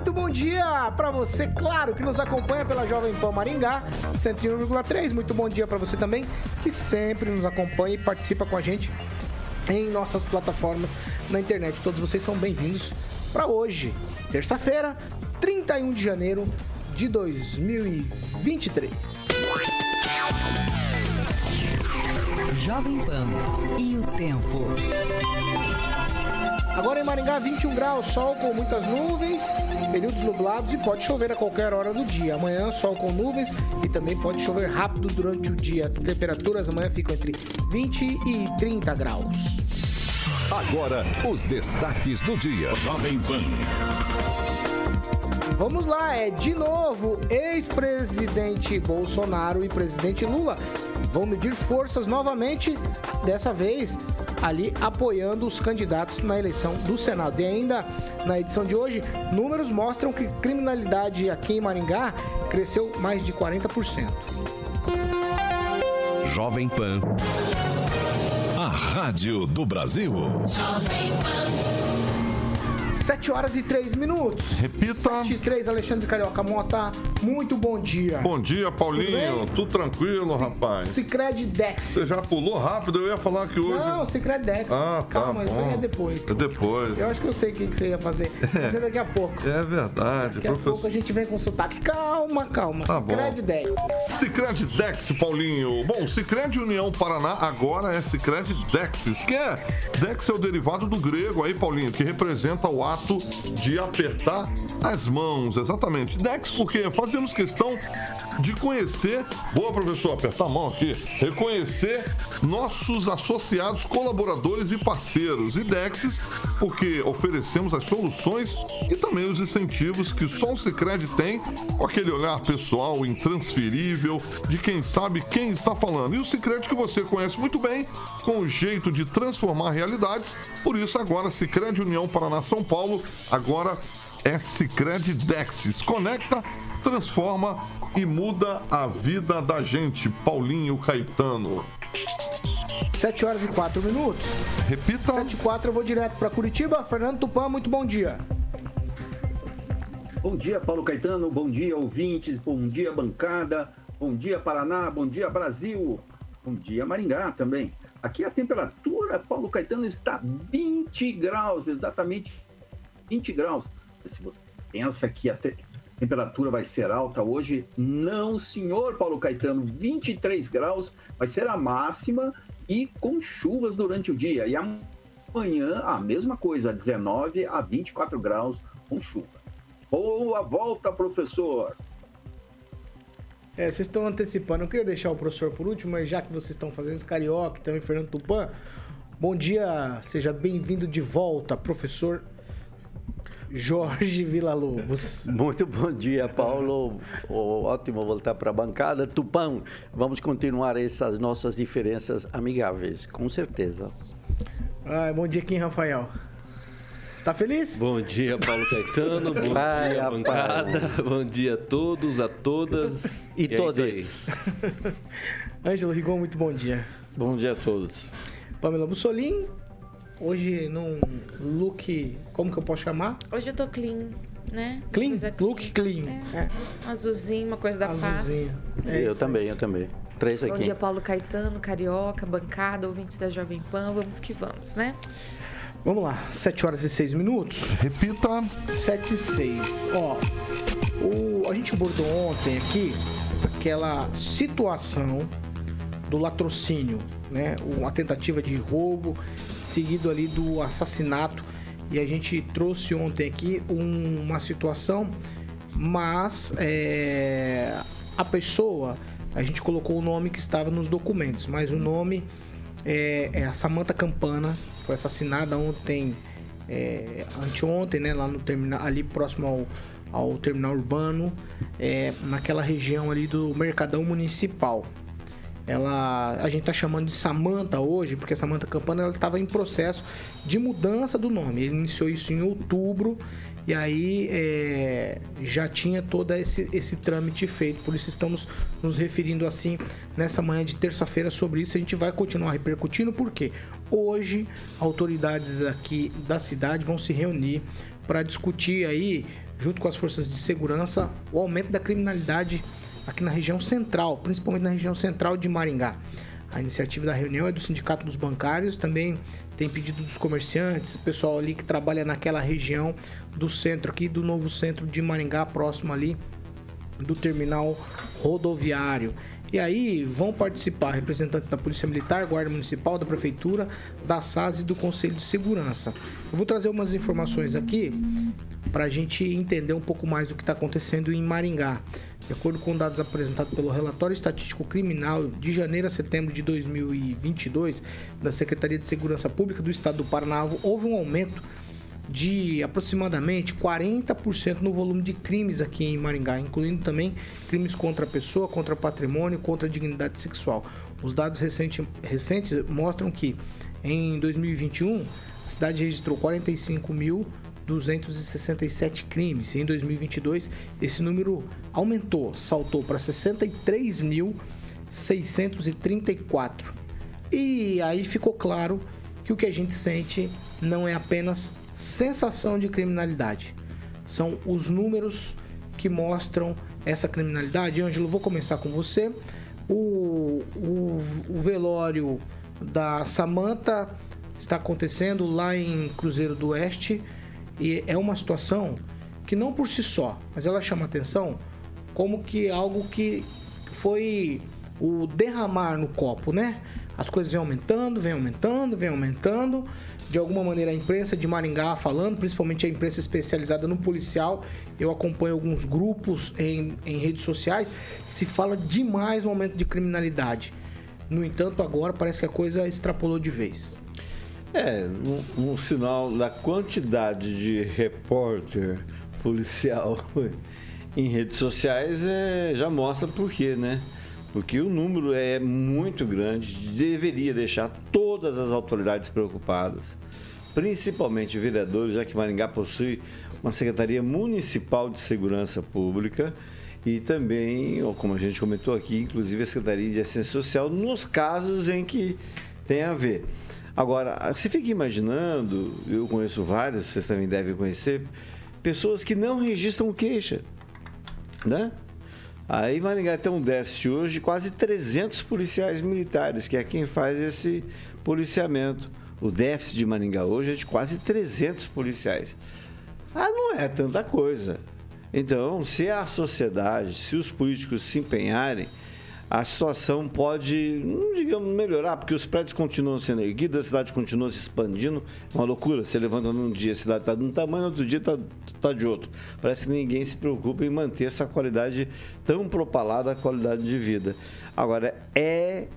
Muito bom dia para você, claro, que nos acompanha pela Jovem Pan Maringá 101,3. Muito bom dia para você também, que sempre nos acompanha e participa com a gente em nossas plataformas na internet. Todos vocês são bem-vindos para hoje, terça-feira, 31 de janeiro de 2023. Jovem Pan e o tempo. Agora em Maringá, 21 graus, sol com muitas nuvens, períodos nublados e pode chover a qualquer hora do dia. Amanhã, sol com nuvens e também pode chover rápido durante o dia. As temperaturas amanhã ficam entre 20 e 30 graus. Agora, os destaques do dia. Jovem Pan. Vamos lá, é de novo ex-presidente Bolsonaro e presidente Lula vão medir forças novamente, dessa vez ali apoiando os candidatos na eleição do Senado. E ainda na edição de hoje, números mostram que criminalidade aqui em Maringá cresceu mais de 40%. Jovem Pan. A Rádio do Brasil. 7 horas e 3 minutos. Repita. 7 e 3, Alexandre Carioca Mota. Muito bom dia. Bom dia, Paulinho. Tudo Tudo, tranquilo, rapaz? Cicred Dex. Você já pulou rápido? Eu ia falar que hoje. Não, Cicred Dex. Ah, tá Calma, isso aí é depois. É depois. Eu acho que eu sei o que você ia fazer. Mas é daqui a pouco. É verdade, Daqui a pouco a professor. gente vem com sotaque. Calma, calma. Tá. Cicred Dex. Cicred Dex, Paulinho. Bom, Cicred União Paraná agora é Cicred Dexis, que é Dex é o derivado do grego aí, Paulinho, que representa o ato de apertar as mãos, exatamente. Dex porque fazemos questão de conhecer, boa professor, apertar a mão aqui, reconhecer nossos associados, colaboradores e parceiros. E Dexis porque oferecemos as soluções e também os incentivos que só o Cicred tem, com aquele olhar pessoal intransferível de quem sabe quem está falando. E o Cicred que você conhece muito bem, com o jeito de transformar realidades. Por isso agora Cicred União Paraná São Paulo, agora é Cicred Dexis. Conecta, transforma e muda a vida da gente. Paulinho Caetano. 7 horas e 4 minutos. Repita. 7 e 4, eu vou direto para Curitiba. Fernando Tupan, muito bom dia. Bom dia, Paulo Caetano. Bom dia, ouvintes. Bom dia, bancada. Bom dia, Paraná. Bom dia, Brasil. Bom dia, Maringá também. Aqui a temperatura, Paulo Caetano, está 20 graus, exatamente 20 graus. Se você pensa que a te- temperatura vai ser alta hoje, não, senhor Paulo Caetano. 23 graus vai ser a máxima e com chuvas durante o dia. E amanhã a mesma coisa, 19 a 24 graus com chuva. Boa volta, professor. É, vocês estão antecipando. Eu queria deixar o professor por último, mas já que vocês estão fazendo isso, Carioca também Fernando Tupan, bom dia, seja bem-vindo de volta, professor Jorge Villa-Lobos. Muito bom dia, Paulo. Ótimo voltar para a bancada. Tupão, vamos continuar essas nossas diferenças amigáveis, com certeza. Ai, bom dia, Kim Rafael. Tá feliz? Bom dia, Paulo Caetano. Bom Vai, dia, bancada. Bom dia a todos, a todas. E, é isso todas. Ângelo Rigon, muito bom dia. Bom dia a todos. Pamela Bussolim, hoje num look, como que eu posso chamar? Hoje eu tô clean, né? Clean? Coisa Look clean. É, Um azulzinho, uma coisa da azulzinho. paz. É eu também, eu também. Três Bom aqui. dia, Paulo Caetano, Carioca, bancada, ouvintes da Jovem Pan. Vamos que vamos, né? Vamos lá, 7 horas e 6 minutos. Repita. 7 e 6. Ó, o, a gente abordou ontem aqui aquela situação do latrocínio, né? Uma tentativa de roubo, seguido ali do assassinato. E a gente trouxe ontem aqui um- uma situação, mas é, a pessoa, a gente colocou o nome que estava nos documentos, mas o nome é, é a Samantha Campana, foi assassinada ontem é, anteontem, né, lá no terminal, ali próximo ao, ao terminal urbano, é, naquela região ali do Mercadão Municipal. Ela, a gente está chamando de Samanta hoje, porque a Samanta Campana ela estava em processo de mudança do nome. Ele iniciou isso em outubro e aí é, já tinha todo esse, esse trâmite feito. Por isso estamos nos referindo assim nessa manhã de terça-feira sobre isso. A gente vai continuar repercutindo porque hoje autoridades aqui da cidade vão se reunir para discutir aí, junto com as forças de segurança, o aumento da criminalidade aqui na região central, principalmente na região central de Maringá. A iniciativa da reunião é do Sindicato dos Bancários, também tem pedido dos comerciantes, pessoal ali que trabalha naquela região do centro aqui, do novo centro de Maringá, próximo ali do terminal rodoviário. E aí vão participar representantes da Polícia Militar, Guarda Municipal, da Prefeitura, da SAS e do Conselho de Segurança. Eu vou trazer umas informações aqui para a gente entender um pouco mais do que está acontecendo em Maringá. De acordo com dados apresentados pelo relatório estatístico criminal de janeiro a setembro de 2022 da Secretaria de Segurança Pública do Estado do Paraná, houve um aumento de aproximadamente 40% no volume de crimes aqui em Maringá, incluindo também crimes contra a pessoa, contra patrimônio, contra a dignidade sexual. Os dados recentes, recentes mostram que em 2021 a cidade registrou 45 mil 267 crimes. Em 2022, esse número aumentou, saltou para 63.634. E aí ficou claro que o que a gente sente não é apenas sensação de criminalidade, são os números que mostram essa criminalidade. Ângelo, vou começar com você. O, o, o velório da Samanta está acontecendo lá em Cruzeiro do Oeste e é uma situação que não por si só, mas ela chama atenção como que algo que foi o derramar no copo, né? As coisas vêm aumentando, vêm aumentando, vêm aumentando. De alguma maneira a imprensa de Maringá falando, principalmente a imprensa especializada no policial, eu acompanho alguns grupos em, em redes sociais, se fala demais no aumento de criminalidade. No entanto, agora parece que a coisa extrapolou de vez. É, um, um, sinal da quantidade de repórter policial em redes sociais é, já mostra por quê, né? Porque o número é muito grande, deveria deixar todas as autoridades preocupadas, principalmente vereadores, já que Maringá possui uma Secretaria Municipal de Segurança Pública e também, como a gente comentou aqui, inclusive a Secretaria de Assistência Social, nos casos em que tem a ver. Agora, você fica imaginando, eu conheço vários, vocês também devem conhecer, pessoas que não registram queixa, né? Aí Maringá tem um déficit hoje de quase 300 policiais militares, que é quem faz esse policiamento. O déficit de Maringá hoje é de quase 300 policiais. Ah, não é tanta coisa. Então, se a sociedade, se os políticos se empenharem, a situação pode, digamos, melhorar, porque os prédios continuam sendo erguidos, a cidade continua se expandindo. É uma loucura. Você levanta num dia, a cidade está de um tamanho, outro dia está tá de outro. Parece que ninguém se preocupa em manter essa qualidade tão propalada, qualidade de vida. Agora, é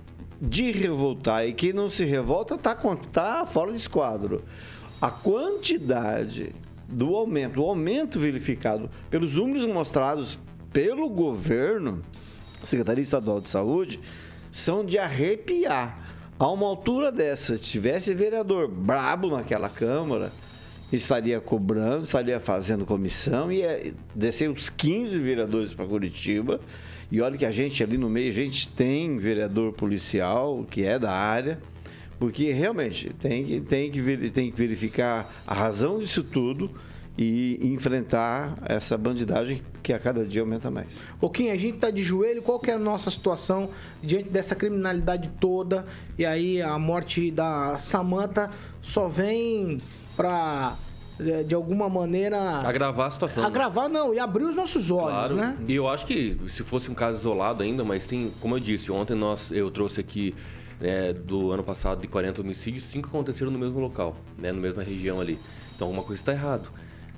de revoltar, e quem não se revolta está tá fora de esquadro. A quantidade do aumento, o aumento verificado pelos números mostrados pelo governo Secretaria Estadual de Saúde, são de arrepiar. A uma altura dessa, se tivesse vereador brabo naquela Câmara, estaria cobrando, estaria fazendo comissão, é, descer os 15 vereadores para Curitiba. E olha que a gente ali no meio, a gente tem vereador policial, que é da área, porque realmente tem que, tem que, tem que verificar a razão disso tudo e enfrentar essa bandidagem que a cada dia aumenta mais. Kim, a gente está de joelho, qual que é a nossa situação diante dessa criminalidade toda? E aí a morte da Samanta só vem para é, de alguma maneira agravar a situação. Né? Agravar né? não, e abrir os nossos olhos, claro. né? E eu acho que se fosse um caso isolado ainda, mas tem, como eu disse, ontem nós eu trouxe aqui é, do ano passado de 40 homicídios, cinco aconteceram no mesmo local, né, na mesma região ali. Então alguma coisa está errado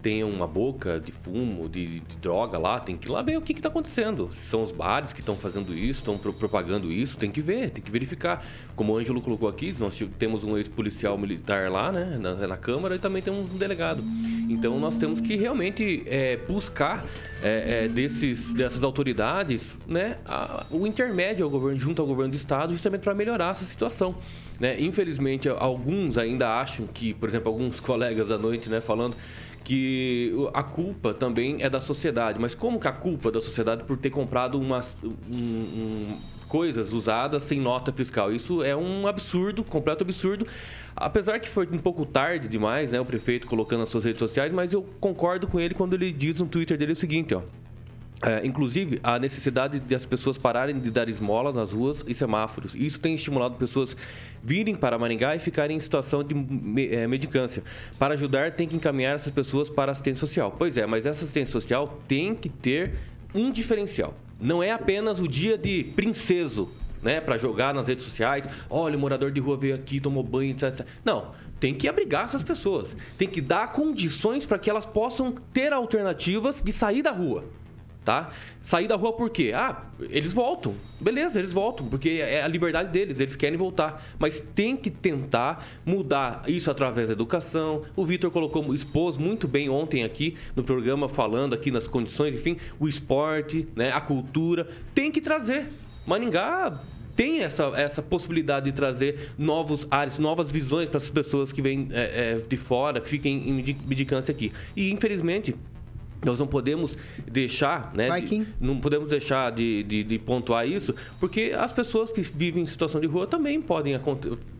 tenha uma boca de fumo, de, de droga lá, tem que ir lá ver o que está acontecendo. São os bares que estão fazendo isso, estão pro, propagando isso, tem que ver, tem que verificar. Como o Ângelo colocou aqui, nós temos um ex-policial militar lá, né, na, na, Câmara, e também temos um delegado. Então nós temos que realmente é, buscar é, é, desses, dessas autoridades né, a, o intermédio ao governo, junto ao governo do Estado, justamente para melhorar essa situação. Né? Infelizmente, alguns ainda acham que, por exemplo, alguns colegas da noite né, falando que a culpa também é da sociedade. Mas como que a culpa é da sociedade por ter comprado umas, um, um, coisas usadas sem nota fiscal? Isso é um absurdo, completo absurdo. Apesar que foi um pouco tarde demais, né, o prefeito colocando nas suas redes sociais, mas eu concordo com ele quando ele diz no Twitter dele o seguinte, ó. É, inclusive, a necessidade de as pessoas pararem de dar esmolas nas ruas e semáforos. Isso tem estimulado pessoas virem para Maringá e ficarem em situação de é, medicância. Para ajudar, tem que encaminhar essas pessoas para assistência social. Pois é, mas essa assistência social tem que ter um diferencial. Não é apenas o dia de princeso, né, para jogar nas redes sociais. Olha, o morador de rua veio aqui, tomou banho, etc. Não, tem que abrigar essas pessoas. Tem que dar condições para que elas possam ter alternativas de sair da rua tá? Sair da rua por quê? Ah, eles voltam. Beleza, eles voltam, porque é a liberdade deles, eles querem voltar. Mas tem que tentar mudar isso através da educação. O Vitor colocou, expôs muito bem ontem aqui no programa, falando aqui nas condições, enfim, o esporte, né, a cultura. Tem que trazer. Maningá tem essa, essa possibilidade de trazer novos áreas, novas visões para as pessoas que vêm é, é, de fora, fiquem em medicância aqui. E, infelizmente, nós não podemos deixar, né? De, não podemos deixar de, de, de, pontuar isso, porque as pessoas que vivem em situação de rua também podem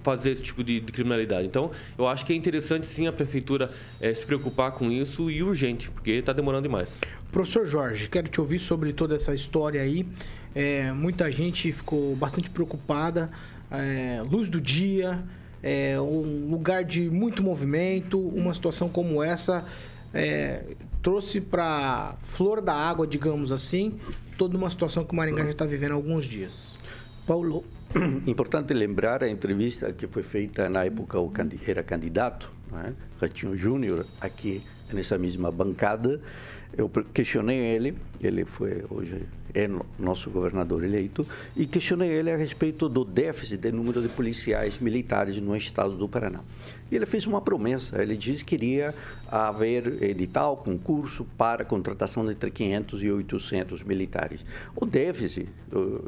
fazer esse tipo de, de criminalidade. Então, eu acho que é interessante sim a prefeitura é, se preocupar com isso e urgente, porque está demorando demais. Professor Jorge, quero te ouvir sobre toda essa história aí. É, muita gente ficou bastante preocupada. É, luz do dia, é, um lugar de muito movimento, uma situação como essa é, trouxe para flor da água, digamos assim, toda uma situação que o Maringá já está vivendo há alguns dias. Paulo, importante lembrar a entrevista que foi feita na época o era candidato, né? Ratinho Júnior, aqui nessa mesma bancada. Eu questionei ele, ele foi hoje é nosso governador eleito, e questionei ele a respeito do déficit de número de policiais militares no estado do Paraná. E ele fez uma promessa, ele disse que iria haver edital, concurso para contratação entre 500 e 800 militares. O déficit,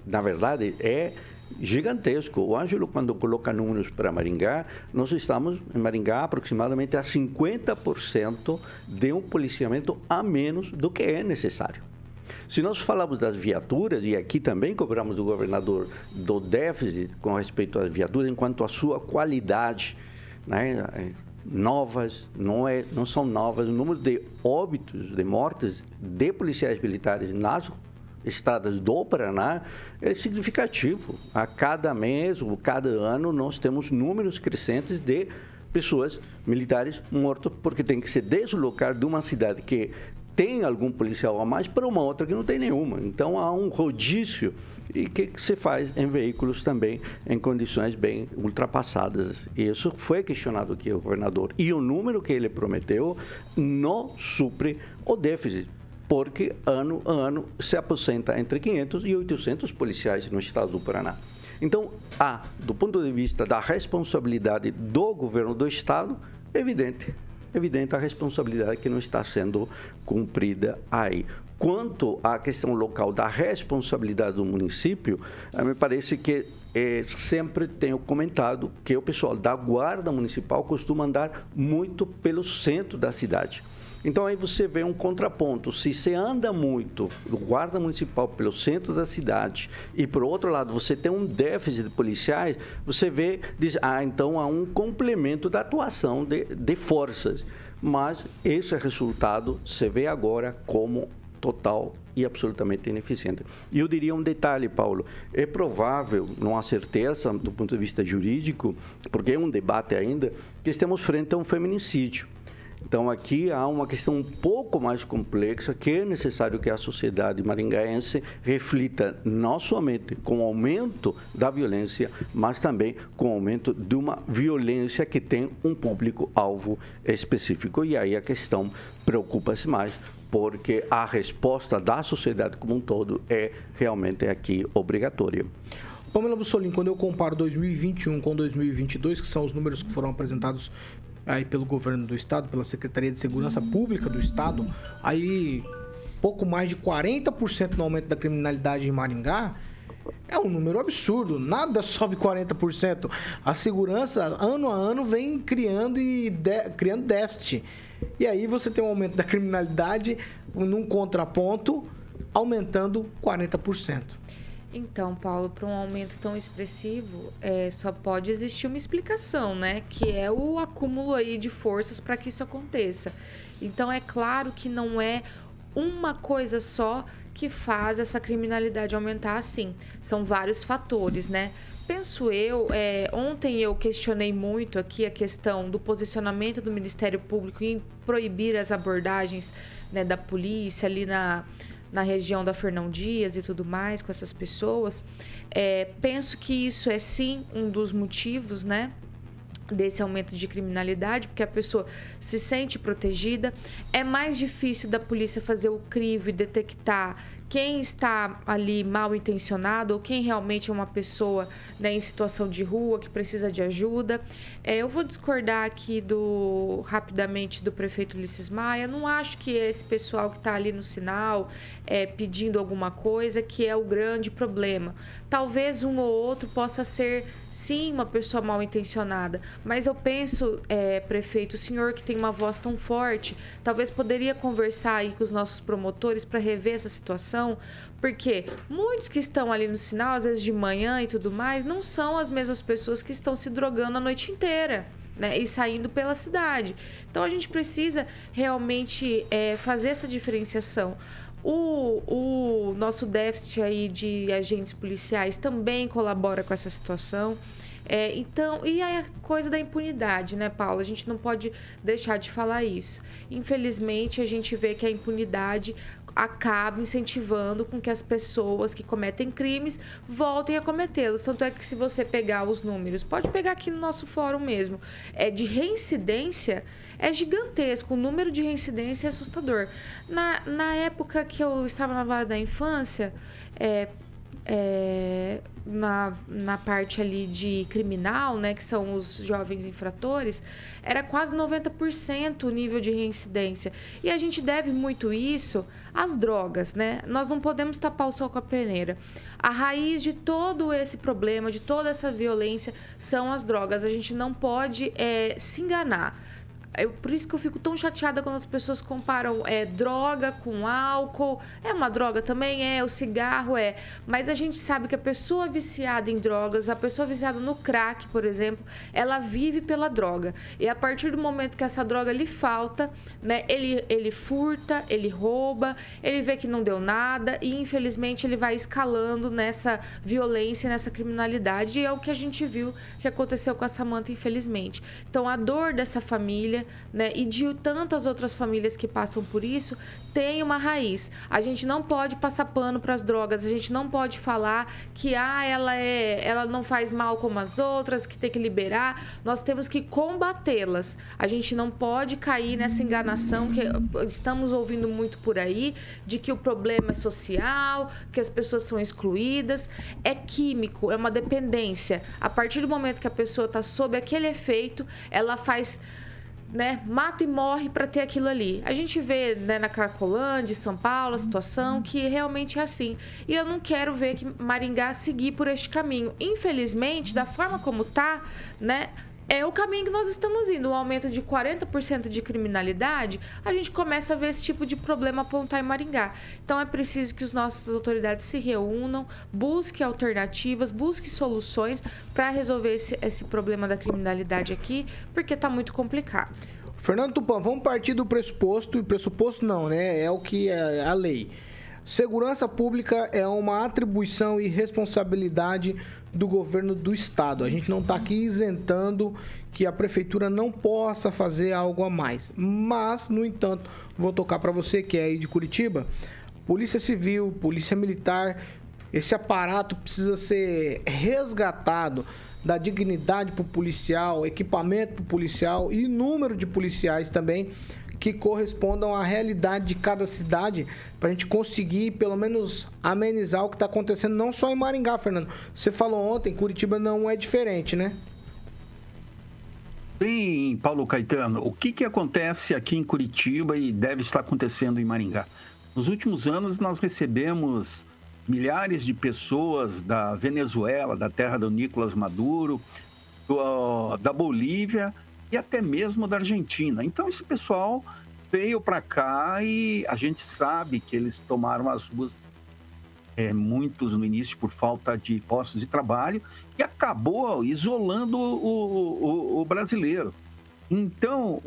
na verdade, é gigantesco. O Ângelo, quando coloca números para Maringá, nós estamos em Maringá aproximadamente a 50% de um policiamento a menos do que é necessário. Se nós falamos das viaturas, e aqui também cobramos do governador do déficit com respeito às viaturas, enquanto a sua qualidade, né, novas, não, é, não são novas, o número de óbitos, de mortes de policiais militares nas estradas do Paraná é significativo. A cada mês ou cada ano nós temos números crescentes de pessoas militares mortas porque tem que se deslocar de uma cidade que tem algum policial a mais para uma outra que não tem nenhuma. Então há um rodízio e que se faz em veículos também em condições bem ultrapassadas. E isso foi questionado aqui o governador. E o número que ele prometeu não supre o déficit porque ano a ano se aposenta entre 500 e 800 policiais no estado do Paraná. Então, há, do ponto de vista da responsabilidade do governo do estado, evidente evidente a responsabilidade que não está sendo cumprida aí. Quanto à questão local da responsabilidade do município, eh, me parece que é, sempre tenho comentado que o pessoal da Guarda Municipal costuma andar muito pelo centro da cidade. Então aí você vê um contraponto. Se você anda muito do guarda municipal pelo centro da cidade e por outro lado você tem um déficit de policiais, você vê, diz, ah, então há um complemento da atuação de, de forças. Mas esse resultado se vê agora como total e absolutamente ineficiente. E eu diria um detalhe, Paulo, é provável, não há certeza do ponto de vista jurídico, porque é um debate ainda, que estamos frente a um feminicídio. Então aqui há uma questão um pouco mais complexa que é necessário que a sociedade maringaense reflita não somente com o aumento da violência, mas também com o aumento de uma violência que tem um público-alvo específico. E aí a questão preocupa-se mais porque a resposta da sociedade como um todo é realmente aqui obrigatória. Pamela Bussolini, quando eu comparo 2021 com 2022, que são os números que foram apresentados aí pelo governo do estado, pela Secretaria de Segurança Pública do estado, aí pouco mais de 40% no aumento da criminalidade em Maringá, é um número absurdo. Nada sobe 40%. A segurança, ano a ano, vem criando e de, criando déficit. E aí você tem um aumento da criminalidade num contraponto, aumentando 40%. Então, Paulo, para um aumento tão expressivo, é, só pode existir uma explicação, né? Que é o acúmulo aí de forças para que isso aconteça. Então, é claro que não é uma coisa só que faz essa criminalidade aumentar assim. São vários fatores, né? Penso eu, é, ontem eu questionei muito aqui a questão do posicionamento do Ministério Público em proibir as abordagens né, da polícia ali na, na região da Fernão Dias e tudo mais com essas pessoas. É, penso que isso é sim um dos motivos, né? desse aumento de criminalidade, porque a pessoa se sente protegida. É mais difícil da polícia fazer o crivo e detectar quem está ali mal intencionado ou quem realmente é uma pessoa né, em situação de rua que precisa de ajuda. É, eu vou discordar aqui do rapidamente do prefeito Ulisses Maia. Não acho que esse pessoal que está ali no sinal é, pedindo alguma coisa que é o grande problema. Talvez um ou outro possa ser sim uma pessoa mal intencionada, mas eu penso, é, prefeito, o senhor que tem uma voz tão forte, talvez poderia conversar aí com os nossos promotores para rever essa situação, porque muitos que estão ali no sinal, às vezes de manhã e tudo mais, não são as mesmas pessoas que estão se drogando a noite inteira. Né, e saindo pela cidade. Então a gente precisa realmente é, fazer essa diferenciação. O, o nosso déficit aí de agentes policiais também colabora com essa situação. É, então, e a coisa da impunidade, né, Paula? A gente não pode deixar de falar isso. Infelizmente, a gente vê que a impunidade acaba incentivando com que as pessoas que cometem crimes voltem a cometê-los. Tanto é que se você pegar os números, pode pegar aqui no nosso fórum mesmo, é de reincidência é gigantesco. O número de reincidência é assustador. Na, na época que eu estava na vara da infância, é, é, na, na parte ali de criminal, né, que são os jovens infratores, era quase 90% o nível de reincidência. E a gente deve muito isso às drogas, né? Nós não podemos tapar o sol com a peneira. A raiz de todo esse problema, de toda essa violência, são as drogas. A gente não pode é, se enganar. Eu, por isso que eu fico tão chateada quando as pessoas comparam é, droga com álcool. É uma droga também? É. O cigarro é. Mas a gente sabe que a pessoa viciada em drogas, a pessoa viciada no crack, por exemplo, ela vive pela droga. E a partir do momento que essa droga lhe falta, né, ele, ele furta, ele rouba, ele vê que não deu nada e infelizmente ele vai escalando nessa violência, nessa criminalidade. E é o que a gente viu que aconteceu com a Samanta, infelizmente. Então a dor dessa família né, e de tantas outras famílias que passam por isso, tem uma raiz. A gente não pode passar pano para as drogas, a gente não pode falar que ah, ela, é, ela não faz mal como as outras, que tem que liberar. Nós temos que combatê-las. A gente não pode cair nessa enganação que estamos ouvindo muito por aí, de que o problema é social, que as pessoas são excluídas. É químico, é uma dependência. A partir do momento que a pessoa está sob aquele efeito, ela faz né, mata e morre para ter aquilo ali. A gente vê né, na Cracolândia, São Paulo, a situação que realmente é assim. E eu não quero ver que Maringá seguir por este caminho. Infelizmente, da forma como tá, né, é o caminho que nós estamos indo. Um aumento de 40% de criminalidade, a gente começa a ver esse tipo de problema apontar em Maringá. Então é preciso que as nossas autoridades se reúnam, busquem alternativas, busquem soluções para resolver esse, esse problema da criminalidade aqui, porque está muito complicado. Fernando Tupan, vamos partir do pressuposto, e pressuposto não, né? É o que é a lei. Segurança pública é uma atribuição e responsabilidade do governo do estado. A gente não está aqui isentando que a prefeitura não possa fazer algo a mais. Mas, no entanto, vou tocar para você que é aí de Curitiba, Polícia Civil, Polícia Militar, esse aparato precisa ser resgatado da dignidade para o policial, equipamento para o policial e número de policiais também que correspondam à realidade de cada cidade para a gente conseguir pelo menos amenizar o que está acontecendo não só em Maringá, Fernando. Você falou ontem, Curitiba não é diferente, né? Bem, Paulo Caetano, o que, que acontece aqui em Curitiba e deve estar acontecendo em Maringá? Nos últimos anos, nós recebemos milhares de pessoas da Venezuela, da terra do Nicolás Maduro, da Bolívia e até mesmo da Argentina. Então, esse pessoal veio para cá e a gente sabe que eles tomaram as ruas, é, muitos no início por falta de postos de trabalho, e acabou isolando o, o, o brasileiro. Então,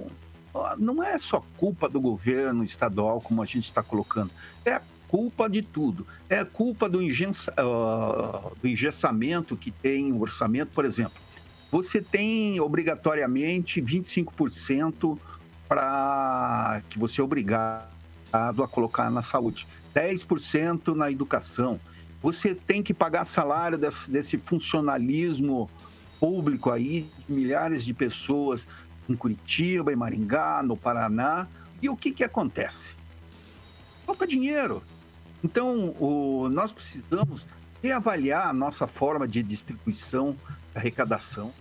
não é só culpa do governo estadual, como a gente está colocando, é culpa de tudo. É culpa do, engessa, uh, do engessamento que tem o orçamento, por exemplo. Você tem obrigatoriamente 25% para que você é obrigado a colocar na saúde, 10% na educação. Você tem que pagar salário desse, desse funcionalismo público aí, milhares de pessoas em Curitiba, em Maringá, no Paraná. E o que, que acontece? Falta dinheiro. Então, o, nós precisamos reavaliar a nossa forma de distribuição, arrecadação,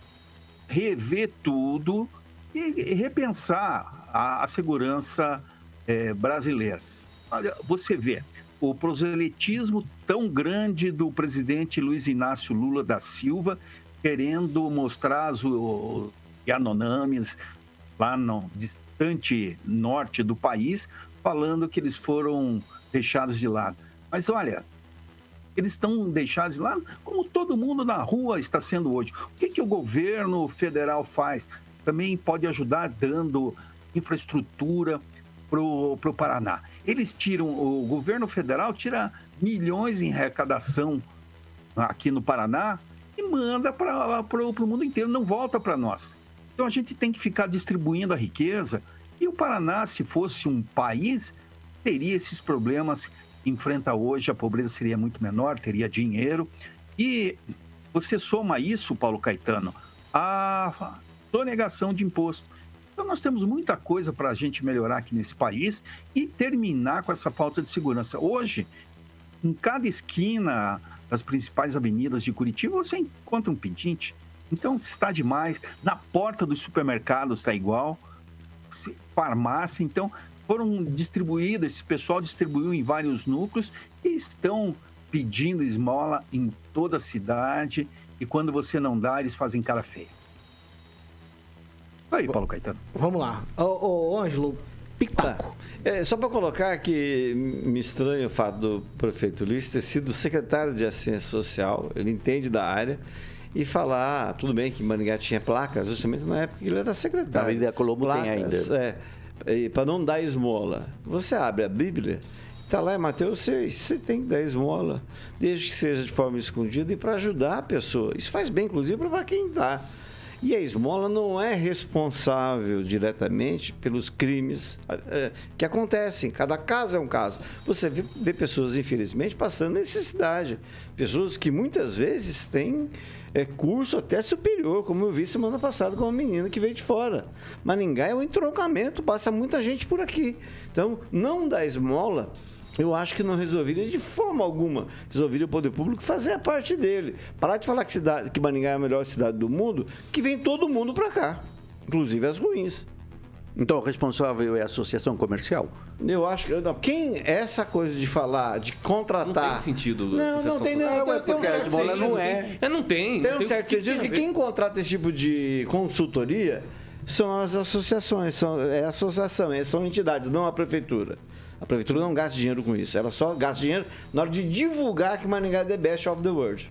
rever tudo e, repensar a, a segurança é, brasileira. Olha, você vê o proselitismo tão grande do presidente Luiz Inácio Lula da Silva, querendo mostrar os, os Yanonamis lá no distante norte do país, falando que eles foram deixados de lado. Mas olha, eles estão deixados de lado, como todo mundo na rua está sendo hoje. O que, que o governo federal faz? Também pode ajudar dando infraestrutura para o Paraná. Eles tiram, o governo federal tira milhões em arrecadação aqui no Paraná e manda para o mundo inteiro, não volta para nós. Então a gente tem que ficar distribuindo a riqueza. E o Paraná, se fosse um país, teria esses problemas enfrenta hoje, a pobreza seria muito menor, teria dinheiro. E você soma isso, Paulo Caetano, a sonegação de imposto. Então nós temos muita coisa para a gente melhorar aqui nesse país e terminar com essa falta de segurança. Hoje, em cada esquina das principais avenidas de Curitiba, você encontra um pedinte. Então está demais. Na porta dos supermercados está igual. Farmácia. Então foram distribuídas, esse pessoal distribuiu em vários núcleos e estão pedindo esmola em toda a cidade. E quando você não dá, eles fazem cara feia. Aí, Paulo Caetano. Vamos lá. Ô, ô Ângelo, Pitaco. É, só para colocar que me estranha o fato do prefeito Luiz ter sido secretário de Assistência Social, ele entende da área, e falar, ah, tudo bem que Maringá tinha placas, justamente na época que ele era secretário. Avenida Colombo placas, tem ainda. É, para não dar esmola. Você abre a Bíblia, está lá em Mateus 6, você tem que dar esmola, desde que seja de forma escondida e para ajudar a pessoa. Isso faz bem, inclusive, para quem dá. E a esmola não é responsável diretamente pelos crimes é, que acontecem. Cada caso é um caso. Você vê, vê, pessoas, infelizmente, passando necessidade. Pessoas que muitas vezes têm é, curso até superior, como eu vi semana passada com uma menina que veio de fora. Maringá é um entroncamento, passa muita gente por aqui. Então, não dá esmola eu acho que não resolveria de forma alguma. Resolveria o poder público fazer a parte dele. Parar de falar que, cidade, que Maringá é a melhor cidade do mundo, que vem todo mundo para cá, inclusive as ruins. Então, o responsável é a associação comercial? Eu acho que. Não, quem. Essa coisa de falar, de contratar. Não tem sentido. Não, não tem, não, tem, tem um certo sentido. Não é. é. Não tem. Tem um certo sentido que, que quem contrata esse tipo de consultoria são as associações, são, é a associação, é, são entidades, não a prefeitura. A prefeitura não gasta dinheiro com isso. Ela só gasta dinheiro na hora de divulgar que Maringá é the best of the world.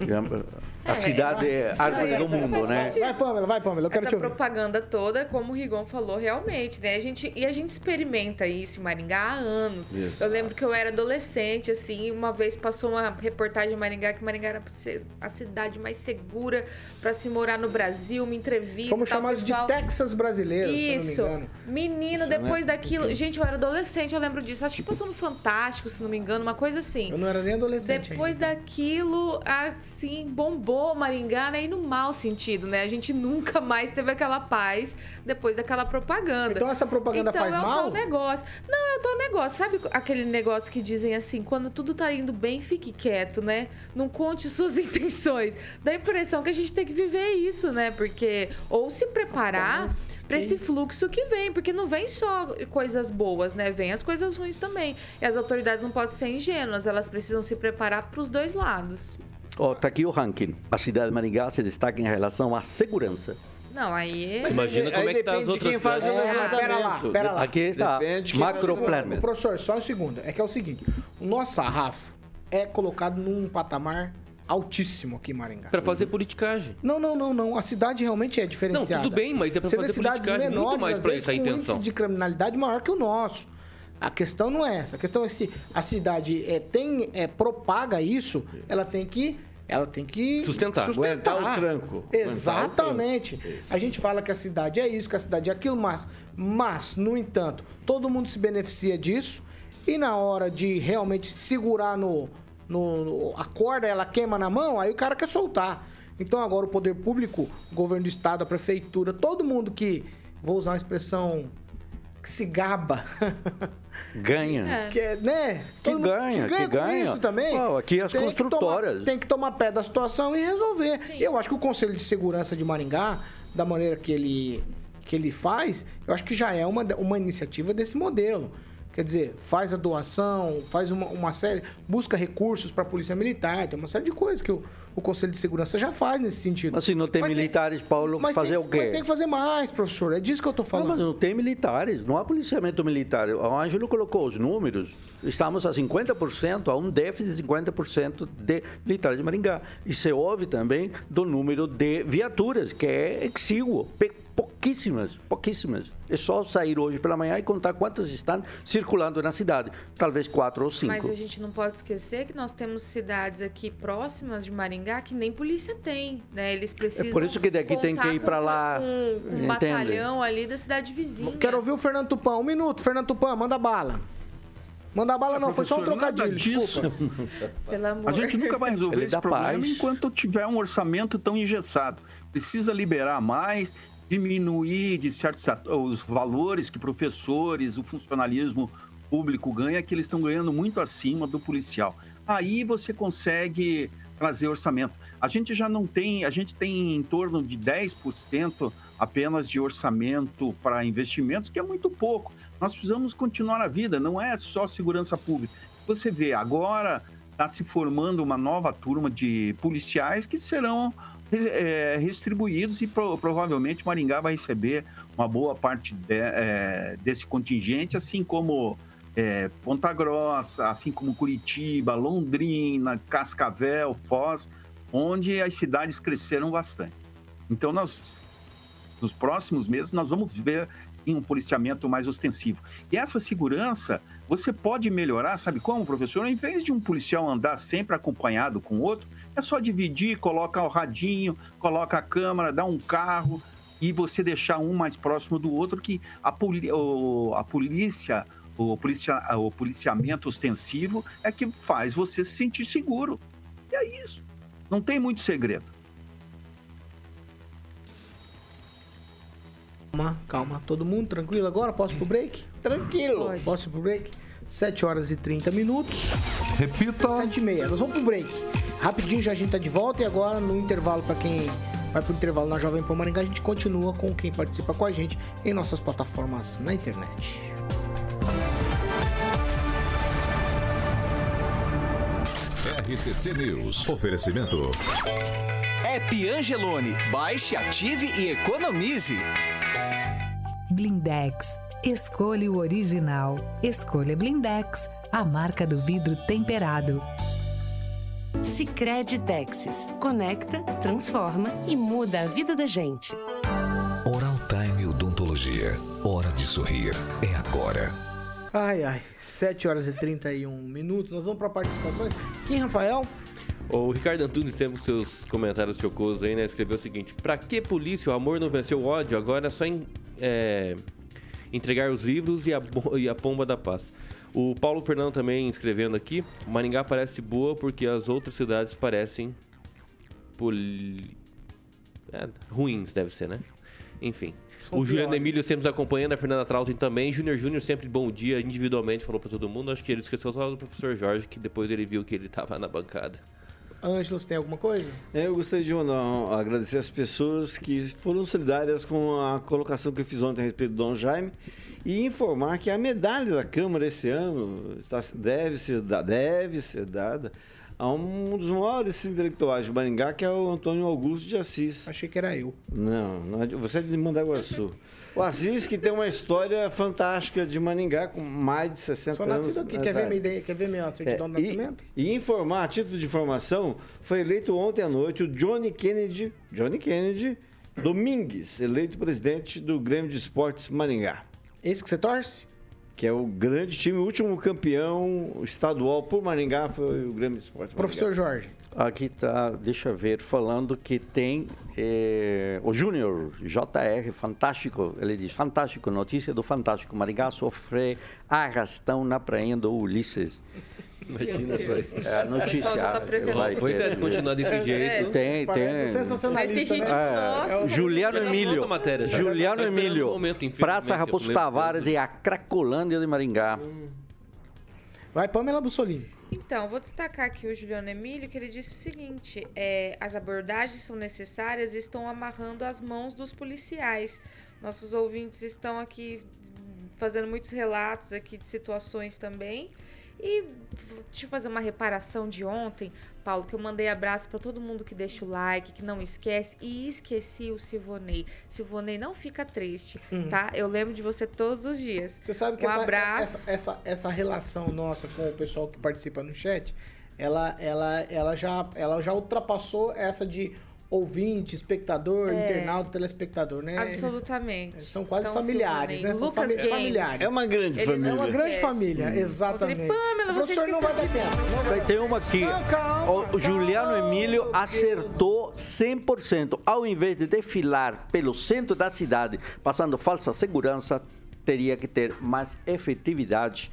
A cidade é isso árvore do mundo, né? sentido. Vai, Pamela, vai, Pamela, eu quero Essa te ouvir. propaganda toda, como o Rigon falou, realmente, né? A gente, e a gente experimenta isso em Maringá há anos. Exato. Eu lembro que eu era adolescente, assim, uma vez passou uma reportagem em Maringá que Maringá era a cidade mais segura para se morar no Brasil, uma entrevista. Fomos tal, chamados de pessoal- Texas brasileiro, Isso. se eu não me engano. Menino, Isso, depois né? daquilo. Gente, eu era adolescente, eu lembro disso. Acho que passou no Fantástico, se não me engano, uma coisa assim. Eu não era nem adolescente Depois ainda. daquilo, assim, bombou Maringá, né? E no mau sentido, né? A gente nunca mais teve aquela paz depois daquela propaganda. Então essa propaganda Então faz é o mal? tal negócio. Não, é o tal negócio. Sabe aquele negócio que dizem assim, quando tudo tá indo bem, fique quieto, né? Não conte suas intenções. Dá a impressão que a gente tem que viver isso, né? Porque ou se preparar para esse fluxo que vem, porque não vem só coisas boas, né? Vem as coisas ruins também. E as autoridades não podem ser ingênuas, elas precisam se preparar para os dois lados. Ó, tá aqui o ranking. A cidade de Maringá se destaca em relação à segurança. Não, aí é... Mas Imagina aí como é que tá as depende de outras quem faz o cidades. É, levantamento. pera lá, pera lá. Aqui está, o levantamento. Professor, só um segundo. É que é o seguinte: o nosso sarrafo é colocado num patamar altíssimo aqui em Maringá. Para fazer politicagem. Não, não, não, não. A cidade realmente é Não, diferenciada. tudo bem, mas é para fazer cidades politicagem menores, muito mais para essa com intenção. índice de criminalidade maior que o nosso. A questão não é essa. A questão é se a cidade é, tem, é, propaga isso, ela tem que. Ela tem que Sustentar. Aguentar o tranco. Aguentar o Exatamente. tranco. A gente fala que a cidade é isso, que a cidade é aquilo, mas, mas, no entanto, todo mundo se beneficia disso e na hora de realmente segurar no, no, no- a corda, ela queima na mão, aí o cara quer soltar. Então agora o poder público, o governo do estado, a prefeitura, todo mundo que, vou usar uma expressão que se gaba, Ganha. É. que é, né? Que Todo mundo ganha, que com ganha. isso também. Ó, aqui as tem que tomar- construtoras. tem que tomar pé da situação e resolver. Sim. Eu acho que o Conselho de Segurança de Maringá, da maneira que ele, que ele faz, eu acho que já é uma, uma iniciativa desse modelo. Quer dizer, faz a doação, faz uma, uma série, busca recursos para a Polícia Militar, tem uma série de coisas que o, o Conselho de Segurança já faz nesse sentido. Mas se não tem Mas militares, Paulo, mas fazer tem, o quê? Mas tem que fazer mais, professor. É disso que eu estou Não, falando. mas não tem militares, não há policiamento militar. O Ângelo colocou os números, estamos a 50%, a um déficit de 50% de militares de Maringá. E se ouve também do número de viaturas, que é exíguo, pouquíssimas, pouquíssimas. É só sair hoje pela manhã e contar quantas estão circulando na cidade. Talvez quatro ou cinco. Mas a gente não pode esquecer que nós temos cidades aqui próximas de Maringá que nem polícia tem, né? Eles precisam. É por isso que daqui tem que ir pra com- lá, Com, com um batalhão ali da cidade vizinha. Quero ouvir o Fernando Tupan. Um minuto, Fernando Tupan, manda bala. Manda bala não, foi só um trocadilho, disso. desculpa. Pelo amor. A gente nunca vai resolver Ele esse problema paz. enquanto tiver um orçamento tão engessado. Precisa liberar mais, diminuir de certos os valores que professores, o funcionalismo público ganha, que eles estão ganhando muito acima do policial. Aí você consegue trazer orçamento. A gente já não tem, a gente tem em torno de 10% apenas de orçamento para investimentos, que é muito pouco. Nós precisamos continuar a vida, não é só segurança pública. Você vê, agora está se formando uma nova turma de policiais que serão eh, distribuídos e pro- provavelmente Maringá vai receber uma boa parte de- eh, desse contingente, assim como eh, Ponta Grossa, assim como Curitiba, Londrina, Cascavel, Foz, onde as cidades cresceram bastante. Então, nós, nos próximos meses, nós vamos ver sim, um policiamento mais ostensivo. E essa segurança, você pode melhorar, sabe como, professor? Em vez de um policial andar sempre acompanhado com outro, é só dividir, coloca o radinho, coloca a câmera, dá um carro e você deixar um mais próximo do outro, que a, poli- a polícia, o, policia, o policiamento ostensivo é que faz você se sentir seguro. E é isso. Não tem muito segredo. Calma, calma. Todo mundo tranquilo agora? Posso ir pro break? Tranquilo. Pode. Posso ir pro break? 7 horas e 30 minutos. Repita. 7 e meia. Nós vamos pro break. Rapidinho já a gente tá de volta e agora no intervalo, para quem vai pro intervalo na Jovem Pan Maringá, a gente continua com quem participa com a gente em nossas plataformas na internet. RCC News. Oferecimento. App Angelone. Baixe, ative e economize. Blindex. Escolha o original. Escolha Blindex, a marca do vidro temperado. Sicredi Texas. Conecta, transforma e muda a vida da gente. Oral Time Odontologia. Hora de sorrir. É agora. Ai, ai. 7 horas e 31 minutos. Nós vamos para participações. Quem, Rafael? O Ricardo Antunes, sempre com seus comentários chocosos aí, né? Escreveu o seguinte: Pra que polícia? O amor não venceu o ódio, agora é só em- é, entregar os livros e a, e a pomba da paz. O Paulo Fernando também escrevendo aqui: Maringá parece boa porque as outras cidades parecem. Poli... é, ruins, deve ser, né? Enfim. São o Juliano. Emílio sempre nos acompanhando, a Fernanda Trautem também. Júnior Júnior sempre bom dia, individualmente falou pra todo mundo. Acho que ele esqueceu só do professor Jorge, que depois ele viu que ele tava na bancada. Ângelo, tem alguma coisa? É, Eu gostaria de mandar um- agradecer as pessoas que foram solidárias com a colocação que eu fiz ontem a respeito do Dom Jaime e informar que a medalha da Câmara esse ano está- deve, ser, deve ser dada a um dos maiores intelectuais de Maringá, que é o Antônio Augusto de Assis. Achei que era eu. Não, não é você é de Mandaguaçu. O Assis que tem uma história fantástica de Maringá, com mais de 60 Sou anos. nascido aqui. Quer ver, minha ideia, quer ver minha certidão de É, nascimento? e, e informar, a título de informação, foi eleito ontem à noite o Johnny Kennedy, Johnny Kennedy Domingues, eleito presidente do Grêmio de Esportes Maringá. Esse que você torce? Que é o grande time, o último campeão estadual por Maringá foi o Grêmio de Esportes Professor. Jorge. Aqui tá, deixa eu ver, falando que tem eh, o Júnior, JR, fantástico, ele diz, fantástico, notícia do Fantástico, Maringá sofre arrastão na prainha do Ulisses. Imagina só isso. É a notícia. O pessoal já tá vai Pois é, se continuar desse jeito. Tem, Parece tem. sensacionalista, Nesse ritmo, né? nossa. É, Juliano Emílio, matéria. Juliano Tá Emílio, o momento, Praça Raposo Tavares e a Cracolândia de Maringá. Vai, Pamela Bussolini. Então, vou destacar aqui o Juliano Emílio, que ele disse o seguinte: é, as abordagens são necessárias e estão amarrando as mãos dos policiais. Nossos ouvintes estão aqui fazendo muitos relatos aqui de situações também. E deixa eu fazer uma reparação de ontem, Paulo, que eu mandei abraço para todo mundo que deixa o like, que não esquece. E esqueci o Silvonei. Silvonei, não fica triste, tá? Eu lembro de você todos os dias. Você sabe que Um essa, abraço. essa, essa, essa relação nossa com o pessoal que participa no chat, ela, ela, ela, já, ela já ultrapassou essa de ouvinte, espectador, É. internauta, telespectador, né? Absolutamente. Eles são quase Então, familiares, né? São fami- Games. familiares. É uma grande Ele família. É uma grande esquece. família, exatamente. Pamela, o você professor não vai dar tempo. Ter uma aqui. Não, calma, o Juliano calma, Emílio acertou 100%. Ao invés de desfilar pelo centro da cidade, passando falsa segurança, teria que ter mais efetividade.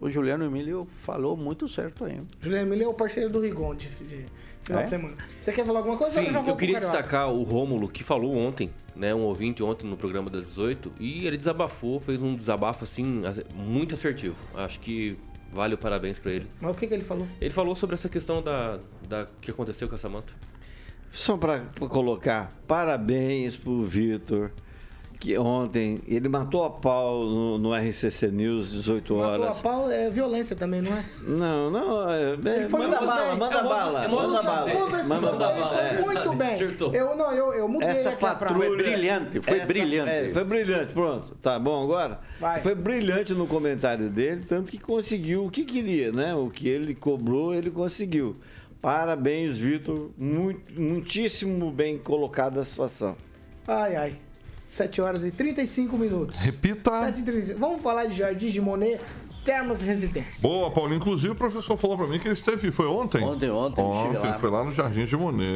O Juliano Emílio falou muito certo aí. Juliano Emílio é o parceiro do Rigon de, de final É? de semana. Você quer falar alguma coisa? Sim, eu já vou eu queria destacar o Rômulo, que falou ontem, né? Um ouvinte ontem no programa das 18, e ele desabafou, fez um desabafo, assim, muito assertivo. Acho que vale o parabéns pra ele. Mas o que, que ele falou? Ele falou sobre essa questão da, da que aconteceu com a Samanta. Só para colocar parabéns pro Vitor, que ontem ele matou a pau no, no RCC News, 18 Matou a horas. pau é violência também, não é? Não, não, é, Ele foi manda bala, bem. manda É bala, é manda bala. Manda bala. foi é. muito bem. Acertou. Eu não, eu, eu mudei Essa aqui a frase. patrulha. Foi brilhante, foi Essa- brilhante. é, foi brilhante, pronto. Tá bom agora? Vai. Foi brilhante no comentário dele, tanto que conseguiu o que queria, né? O que ele cobrou, ele conseguiu. Parabéns, Vitor. Muito, muitíssimo bem colocada a situação. Ai, ai. 7 horas e 35 minutos. Repita. 7 e 35. Vamos falar de Jardim de Monet, Termos Residência. Boa, Paulo. Inclusive, o professor falou pra mim que ele esteve. Foi ontem? Ontem, ontem, Ontem, lá. foi lá no Jardim de Monet.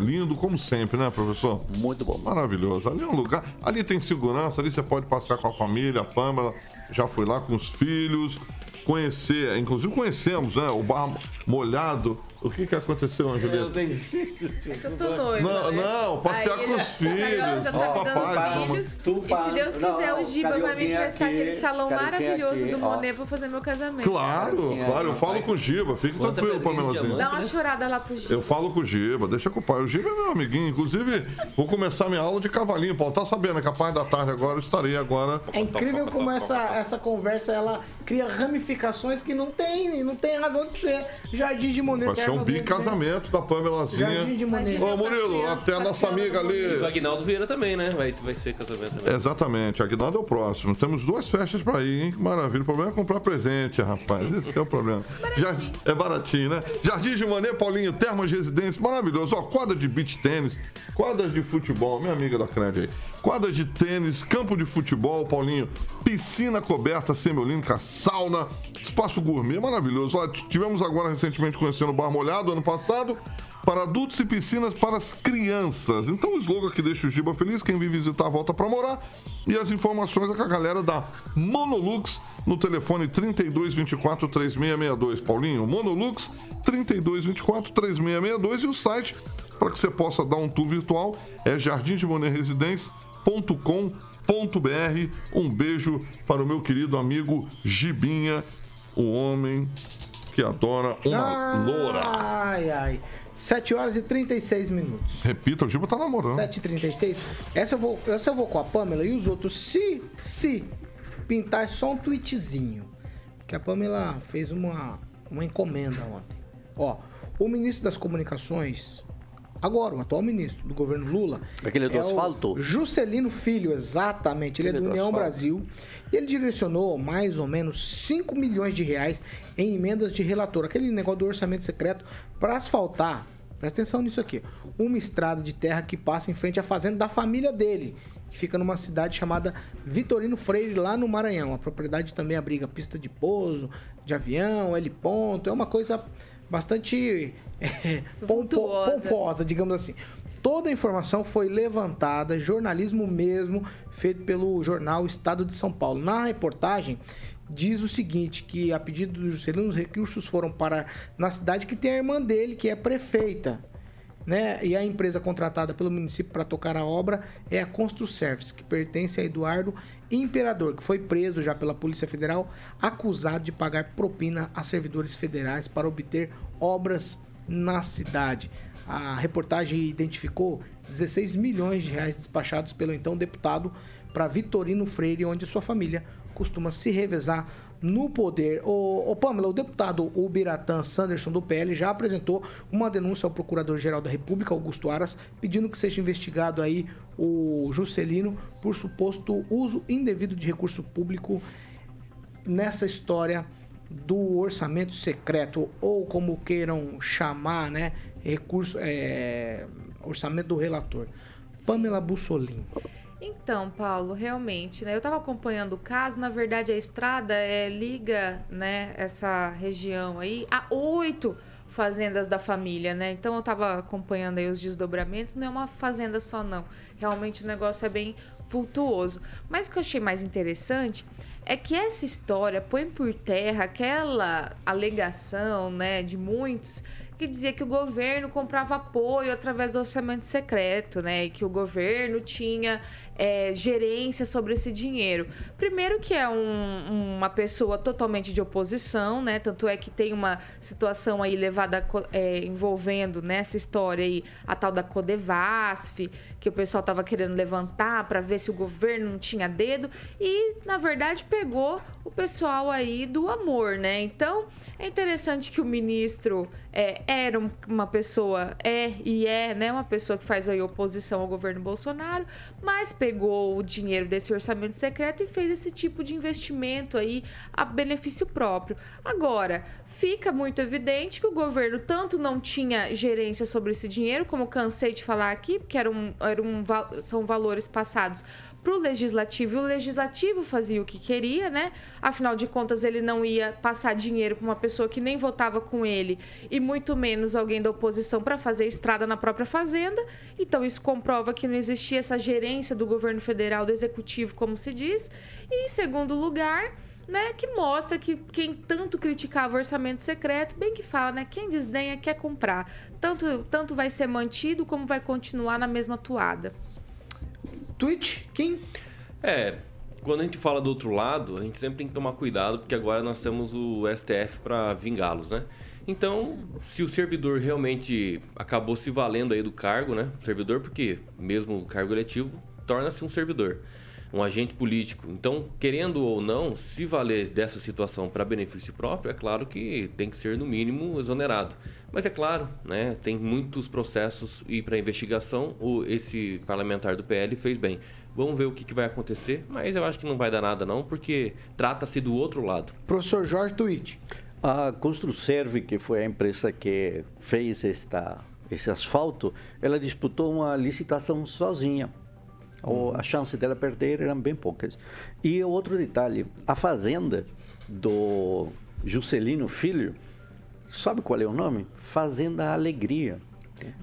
Lindo como sempre, né, professor? Muito bom. Maravilhoso. Ali é um lugar. Ali tem segurança, ali você pode passear com a família, a Pâmela já foi lá com os filhos. Conhecer, inclusive conhecemos, né? O bar molhado. O que que aconteceu, Angelina? tenho É que eu tô noiva. Não, né? não, passear Aí com ele- os filhos, os tá me dando papais, mamãe. filhos. E se Deus quiser, o Giba vai me emprestar aquele salão maravilhoso do Monet pra fazer meu casamento. Claro, claro, eu falo com o Giba, fique tranquilo, de Pamelazinha. Dá uma chorada lá pro Giba. Eu falo com o Giba, deixa com o pai. O Giba é meu amiguinho. Inclusive, vou começar minha aula de cavalinho. Paulo tá sabendo que a parte da tarde agora eu estarei agora. É incrível como essa, essa conversa ela, cria ramificações que não tem, não tem razão de ser. Jardim de Monet. Vai ser um bicasamento da Pamelazinha. Jardim de Monet. Ô, Murilo, até a nossa amiga ali. O Agnaldo Vieira também, né? Vai, vai ser casamento também. Exatamente, Aguinaldo é o próximo. Temos duas festas pra ir, hein? Que maravilha. O problema é comprar presente, rapaz. Esse que é o problema. Já, é baratinho, né? Jardim de Mané, Paulinho, Termas Residência, maravilhoso. Ó, quadra de beach tênis, quadra de futebol, minha amiga da Cred aí. Quadra de tênis, campo de futebol, Paulinho, piscina coberta semiolímpica, sauna, espaço gourmet, maravilhoso. Ó, tivemos agora recentemente conhecendo o Bar Molhado ano passado para adultos e piscinas para as crianças. Então o slogan que deixa o Giba feliz, quem vir visitar volta para morar. E as informações é com a galera da Monolux no telefone 3224 3662. Paulinho, Monolux 3224 3662 e o site para que você possa dar um tour virtual é jardimdemonerresidência.com.br. Um beijo para o meu querido amigo Gibinha, o homem que adora uma loura. Ai, ai. 7 horas e 36 minutos. Repita, o Giba tá namorando. 7h36. Essa eu, vou, essa eu vou com a Pamela e os outros, se, se pintar, é só um tweetzinho. Que a Pamela fez uma, uma encomenda ontem. Ó, o ministro das Comunicações, agora, o atual ministro do governo Lula. Aquele do é asfalto? Juscelino Filho, exatamente. Ele é do do União asfalto. Brasil. E ele direcionou mais ou menos 5 milhões de reais em emendas de relator. Aquele negócio do orçamento secreto para asfaltar. Presta atenção nisso aqui. Uma estrada de terra que passa em frente à fazenda da família dele, que fica numa cidade chamada Vitorino Freire, lá no Maranhão. A propriedade também abriga pista de pouso, de avião, heliponto. É uma coisa bastante é, pompo- pomposa, digamos assim. Toda a informação foi levantada, jornalismo mesmo, feito pelo jornal Estado de São Paulo. Na reportagem, diz o seguinte, que a pedido do Juscelino, os recursos foram para na cidade que tem a irmã dele, que é prefeita. Né? E a empresa contratada pelo município para tocar a obra é a Construservice, que pertence a Eduardo Imperador, que foi preso já pela Polícia Federal, acusado de pagar propina a servidores federais para obter obras na cidade. A reportagem identificou 16 milhões de reais despachados pelo então deputado para Vitorino Freire, onde sua família costuma se revezar no poder. O, o Pamela, o deputado Ubiratã Sanderson do PL já apresentou uma denúncia ao Procurador-Geral da República, Augusto Aras, pedindo que seja investigado aí o Juscelino por suposto uso indevido de recurso público nessa história do orçamento secreto, ou como queiram chamar, né? Recurso, é, orçamento do relator. Pamela Bussolini. Então, Paulo, realmente, né? Eu estava acompanhando o caso. Na verdade, a estrada é, liga, né, essa região aí a oito fazendas da família, né? Então eu estava acompanhando aí os desdobramentos. Não é uma fazenda só, não. Realmente o negócio é bem vultuoso. Mas o que eu achei mais interessante é que essa história põe por terra aquela alegação, né, de muitos que dizia que o governo comprava apoio através do orçamento secreto, né? E que o governo tinha é, gerência sobre esse dinheiro. Primeiro que é um- uma pessoa totalmente de oposição, né? Tanto é que tem uma situação aí levada é, envolvendo nessa história aí a tal da Codevasf, que o pessoal tava querendo levantar para ver se o governo não tinha dedo e na verdade pegou o pessoal aí do amor, né? Então é interessante que o ministro é, era um- uma pessoa, é e é, né? Uma pessoa que faz aí oposição ao governo Bolsonaro, mas pegou o dinheiro desse orçamento secreto e fez esse tipo de investimento aí a benefício próprio. Agora, fica muito evidente que o governo tanto não tinha gerência sobre esse dinheiro, como cansei de falar aqui, porque era um, era um, são valores passados para o legislativo e o legislativo fazia o que queria, né? Afinal de contas, ele não ia passar dinheiro para uma pessoa que nem votava com ele e muito menos alguém da oposição para fazer estrada na própria fazenda. Então, isso comprova que não existia essa gerência do governo federal, do executivo, como se diz. E, em segundo lugar, né, que mostra que quem tanto criticava o orçamento secreto, bem que fala, né? Quem desdenha quer comprar. Tanto, tanto vai ser mantido como vai continuar na mesma toada. Twitch, Kim? É, quando a gente fala do outro lado, a gente sempre tem que tomar cuidado, porque agora nós temos o STF para vingá-los, né? Então, se o servidor realmente acabou se valendo aí do cargo, né? Servidor, porque mesmo o cargo eletivo torna-se um servidor. Um agente político. Então, querendo ou não, se valer dessa situação para benefício próprio, é claro que tem que ser, no mínimo, exonerado. Mas é claro, né, tem muitos processos e para investigação, o, esse parlamentar do PL fez bem. Vamos ver o que, que, vai acontecer, mas eu acho que não vai dar nada não, porque trata-se do outro lado. Professor Jorge Twitch. A Construserve, que foi a empresa que fez esta, esse asfalto, ela disputou uma licitação sozinha. Uhum. A chance dela perder eram bem poucas. E outro detalhe, a fazenda do Juscelino Filho, sabe qual é o nome? Fazenda Alegria.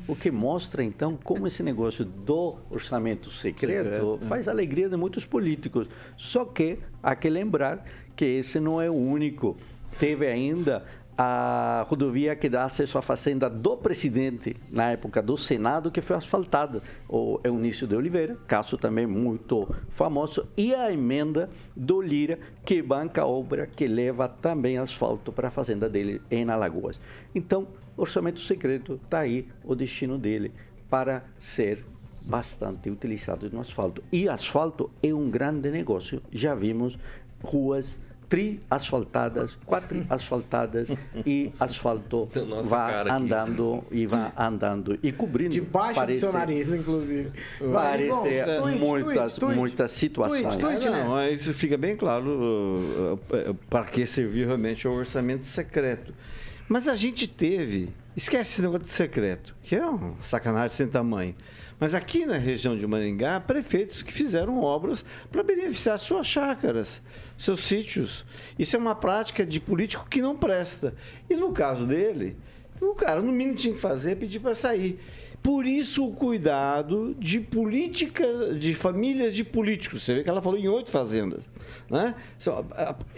O que mostra, então, como esse negócio do orçamento secreto, secreto é. faz alegria de muitos políticos. Só que há que lembrar que esse não é o único. Teve ainda a rodovia que dá acesso à fazenda do presidente na época do Senado, que foi asfaltada, o Eunício de Oliveira, caso também muito famoso, e a emenda do Lira, que banca a obra que leva também asfalto para a fazenda dele em Alagoas. Então, orçamento secreto está aí o destino dele para ser bastante utilizado no asfalto. E asfalto é um grande negócio. Já vimos ruas tri-asfaltadas, quatro asfaltadas e asfalto vá andando e vá andando e cobrindo. Debaixo parece, do seu nariz, inclusive. Parece bom, muitas, tweet, muitas situações. Tweet, não, isso fica bem claro uh, uh, para que serviu realmente o orçamento secreto. Mas a gente teve, esquece esse negócio de secreto, que é uma sacanagem sem tamanho. Mas aqui na região de Maringá, prefeitos que fizeram obras para beneficiar suas chácaras, seus sítios. Isso é uma prática de político que não presta. E no caso dele, o cara, no mínimo, tinha que fazer é pedir para sair. Por isso o cuidado de política, de famílias de políticos. Você vê que ela falou em oito fazendas. Né?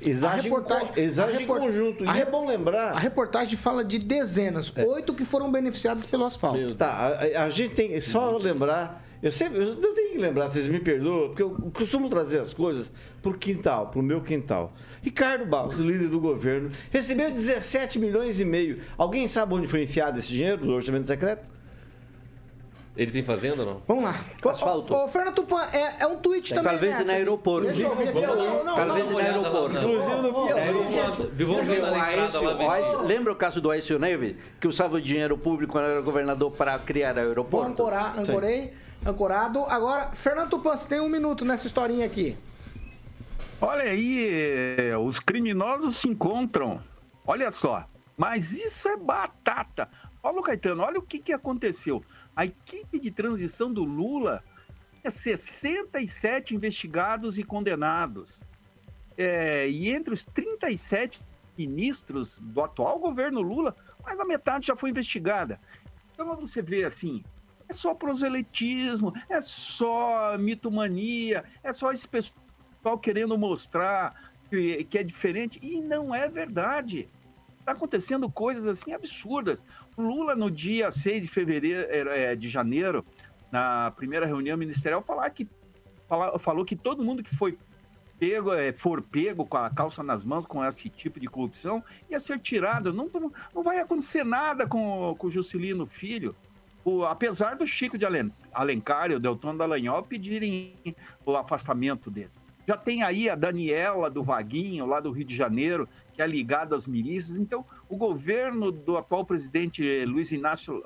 Exage, reportagem, exage report... conjunto. A, e é bom lembrar. A reportagem fala de dezenas, é. oito que foram beneficiadas pelo asfalto. Tá, a, a, gente tem. Só lembrar. Eu sempre. Eu não tenho que lembrar, vocês me perdoam, porque eu costumo trazer as coisas para o quintal, para o meu quintal. Ricardo Barros, líder do governo, recebeu 17 milhões e meio. Alguém sabe onde foi enfiado esse dinheiro do orçamento secreto? Eles têm fazenda ou não? Vamos lá. Asfalto. Ô, Fernando Tupan, é, é um tweet também. Talvez né? no aeroporto. Deixa eu ver. Não, não, não. Talvez no aeroporto. Inclusive no aeroporto. Lembra o caso do Aécio Neves, que usava o dinheiro público quando era governador para criar aeroporto? Vou ancorar, ancorei, ancorado. Agora, Fernando Tupan, você tem um minuto nessa historinha aqui. Olha aí, eh, os criminosos se encontram. Olha só. Mas isso é batata. Paulo Caetano, olha o que, que aconteceu. A equipe de transição do Lula é 67 investigados e condenados. É, e entre os 37 ministros do atual governo Lula, mais da metade já foi investigada. Então você vê assim, é só proselitismo, é só mitomania, é só esse pessoal querendo mostrar que, que é diferente. E não é verdade. Está acontecendo coisas assim absurdas. Lula, no dia 6 de fevereiro é, de janeiro, na primeira reunião ministerial, falar que, fala, falou que todo mundo que foi pego, é, for pego com a calça nas mãos com esse tipo de corrupção ia ser tirado. Não, não vai acontecer nada com, com o Juscelino Filho. O, apesar do Chico de Alencar e o Delton Dallagnol pedirem o afastamento dele. Já tem aí a Daniela do Vaguinho, lá do Rio de Janeiro, que é ligada às milícias. Então, o governo do atual presidente Luiz Inácio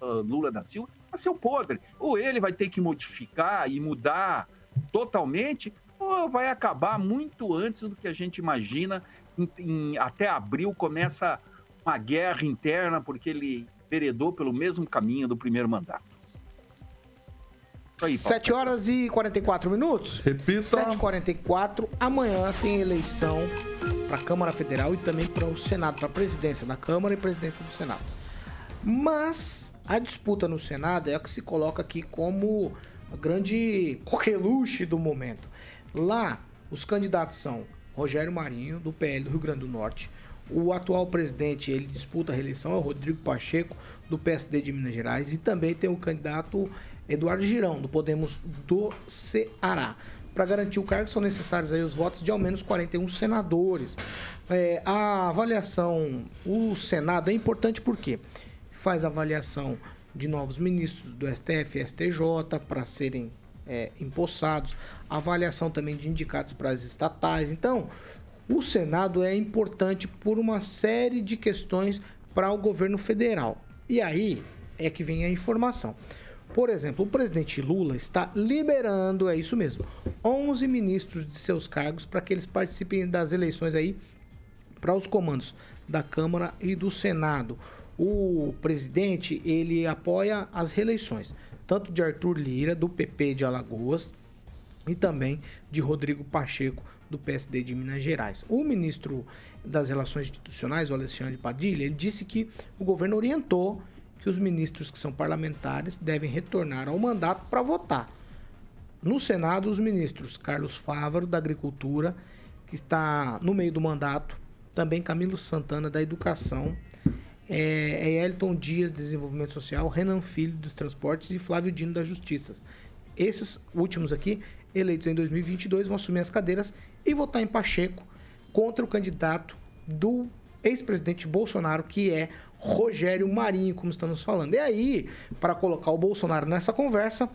uh, Lula da Silva nasceu podre. Ou ele vai ter que modificar e mudar totalmente, ou vai acabar muito antes do que a gente imagina. Em, em, até abril começa uma guerra interna, porque ele heredou pelo mesmo caminho do primeiro mandato. Aí, 7 horas e 44 minutos. Repita. 7h44. Amanhã tem eleição para a Câmara Federal e também para o Senado, para a presidência da Câmara e presidência do Senado. Mas a disputa no Senado é a que se coloca aqui como a grande coqueluche do momento. Lá, os candidatos são Rogério Marinho, do PL do Rio Grande do Norte. O atual presidente, ele disputa a reeleição, é o Rodrigo Pacheco, do PSD de Minas Gerais. E também tem o candidato Eduardo Girão, do Podemos do Ceará. Para garantir o cargo, são necessários aí os votos de ao menos 41 senadores. É, a avaliação, o Senado é importante porque faz avaliação de novos ministros do STF e STJ para serem é, empossados, avaliação também de indicados para as estatais. Então, o Senado é importante por uma série de questões para o governo federal. E aí é que vem a informação. Por exemplo, o presidente Lula está liberando, é isso mesmo, 11 ministros de seus cargos para que eles participem das eleições aí para os comandos da Câmara e do Senado. O presidente, ele apoia as reeleições, tanto de Arthur Lira, do PP de Alagoas, e também de Rodrigo Pacheco, do PSD de Minas Gerais. O ministro das Relações Institucionais, o Alexandre Padilha, ele disse que o governo orientou que os ministros que são parlamentares devem retornar ao mandato para votar. No Senado, os ministros Carlos Fávaro, da Agricultura, que está no meio do mandato, também Camilo Santana, da Educação, é, é Elton Dias, Desenvolvimento Social, Renan Filho, dos Transportes e Flávio Dino, da Justiça. Esses últimos aqui, eleitos em 2022, vão assumir as cadeiras e votar em Pacheco contra o candidato do ex-presidente Bolsonaro, que é Rogério Marinho, como estamos falando. E aí, para colocar o Bolsonaro nessa conversa,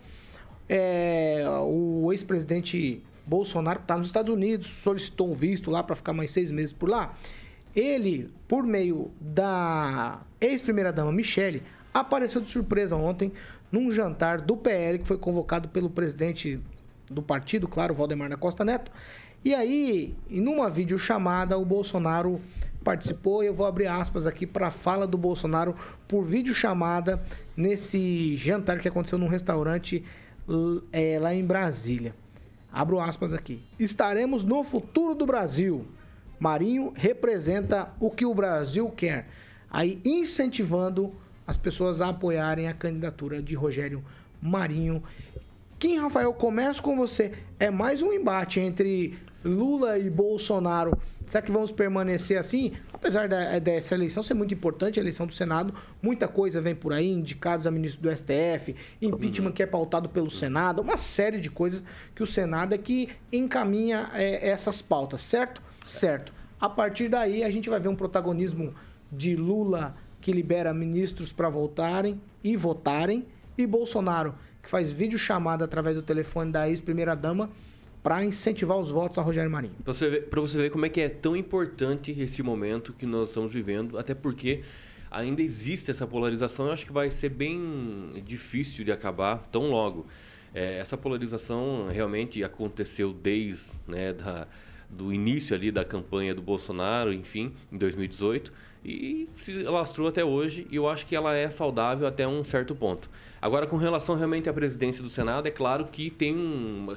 é, o ex-presidente Bolsonaro, que está nos Estados Unidos, solicitou um visto lá para ficar mais seis meses por lá. Ele, por meio da ex-primeira-dama Michele, apareceu de surpresa ontem num jantar do PL que foi convocado pelo presidente do partido, claro, Valdemar da Costa Neto. E aí, em uma videochamada, o Bolsonaro participou. Eu vou abrir aspas aqui para a fala do Bolsonaro por videochamada nesse jantar que aconteceu num restaurante é, lá em Brasília. Abro aspas aqui. Estaremos no futuro do Brasil. Marinho representa o que o Brasil quer. Aí incentivando as pessoas a apoiarem a candidatura de Rogério Marinho. Kim Rafael, começo com você. É mais um embate entre Lula e Bolsonaro, será que vamos permanecer assim? Apesar da, dessa eleição ser muito importante, a eleição do Senado, muita coisa vem por aí, indicados a ministro do STF, impeachment que é pautado pelo Senado, uma série de coisas que o Senado é que encaminha é, essas pautas, certo? Certo. A partir daí, a gente vai ver um protagonismo de Lula que libera ministros para voltarem e votarem, e Bolsonaro que faz vídeo chamada através do telefone da ex-primeira-dama para incentivar os votos a Rogério Marinho. Para você, ver, você ver como é que é tão importante esse momento que nós estamos vivendo, até porque ainda existe essa polarização, eu acho que vai ser bem difícil de acabar tão logo. É, essa polarização realmente aconteceu desde né, da, do início ali da campanha do Bolsonaro, enfim, em 2018, e se alastrou até hoje, e eu acho que ela é saudável até um certo ponto. Agora, com relação realmente à presidência do Senado, é claro que tem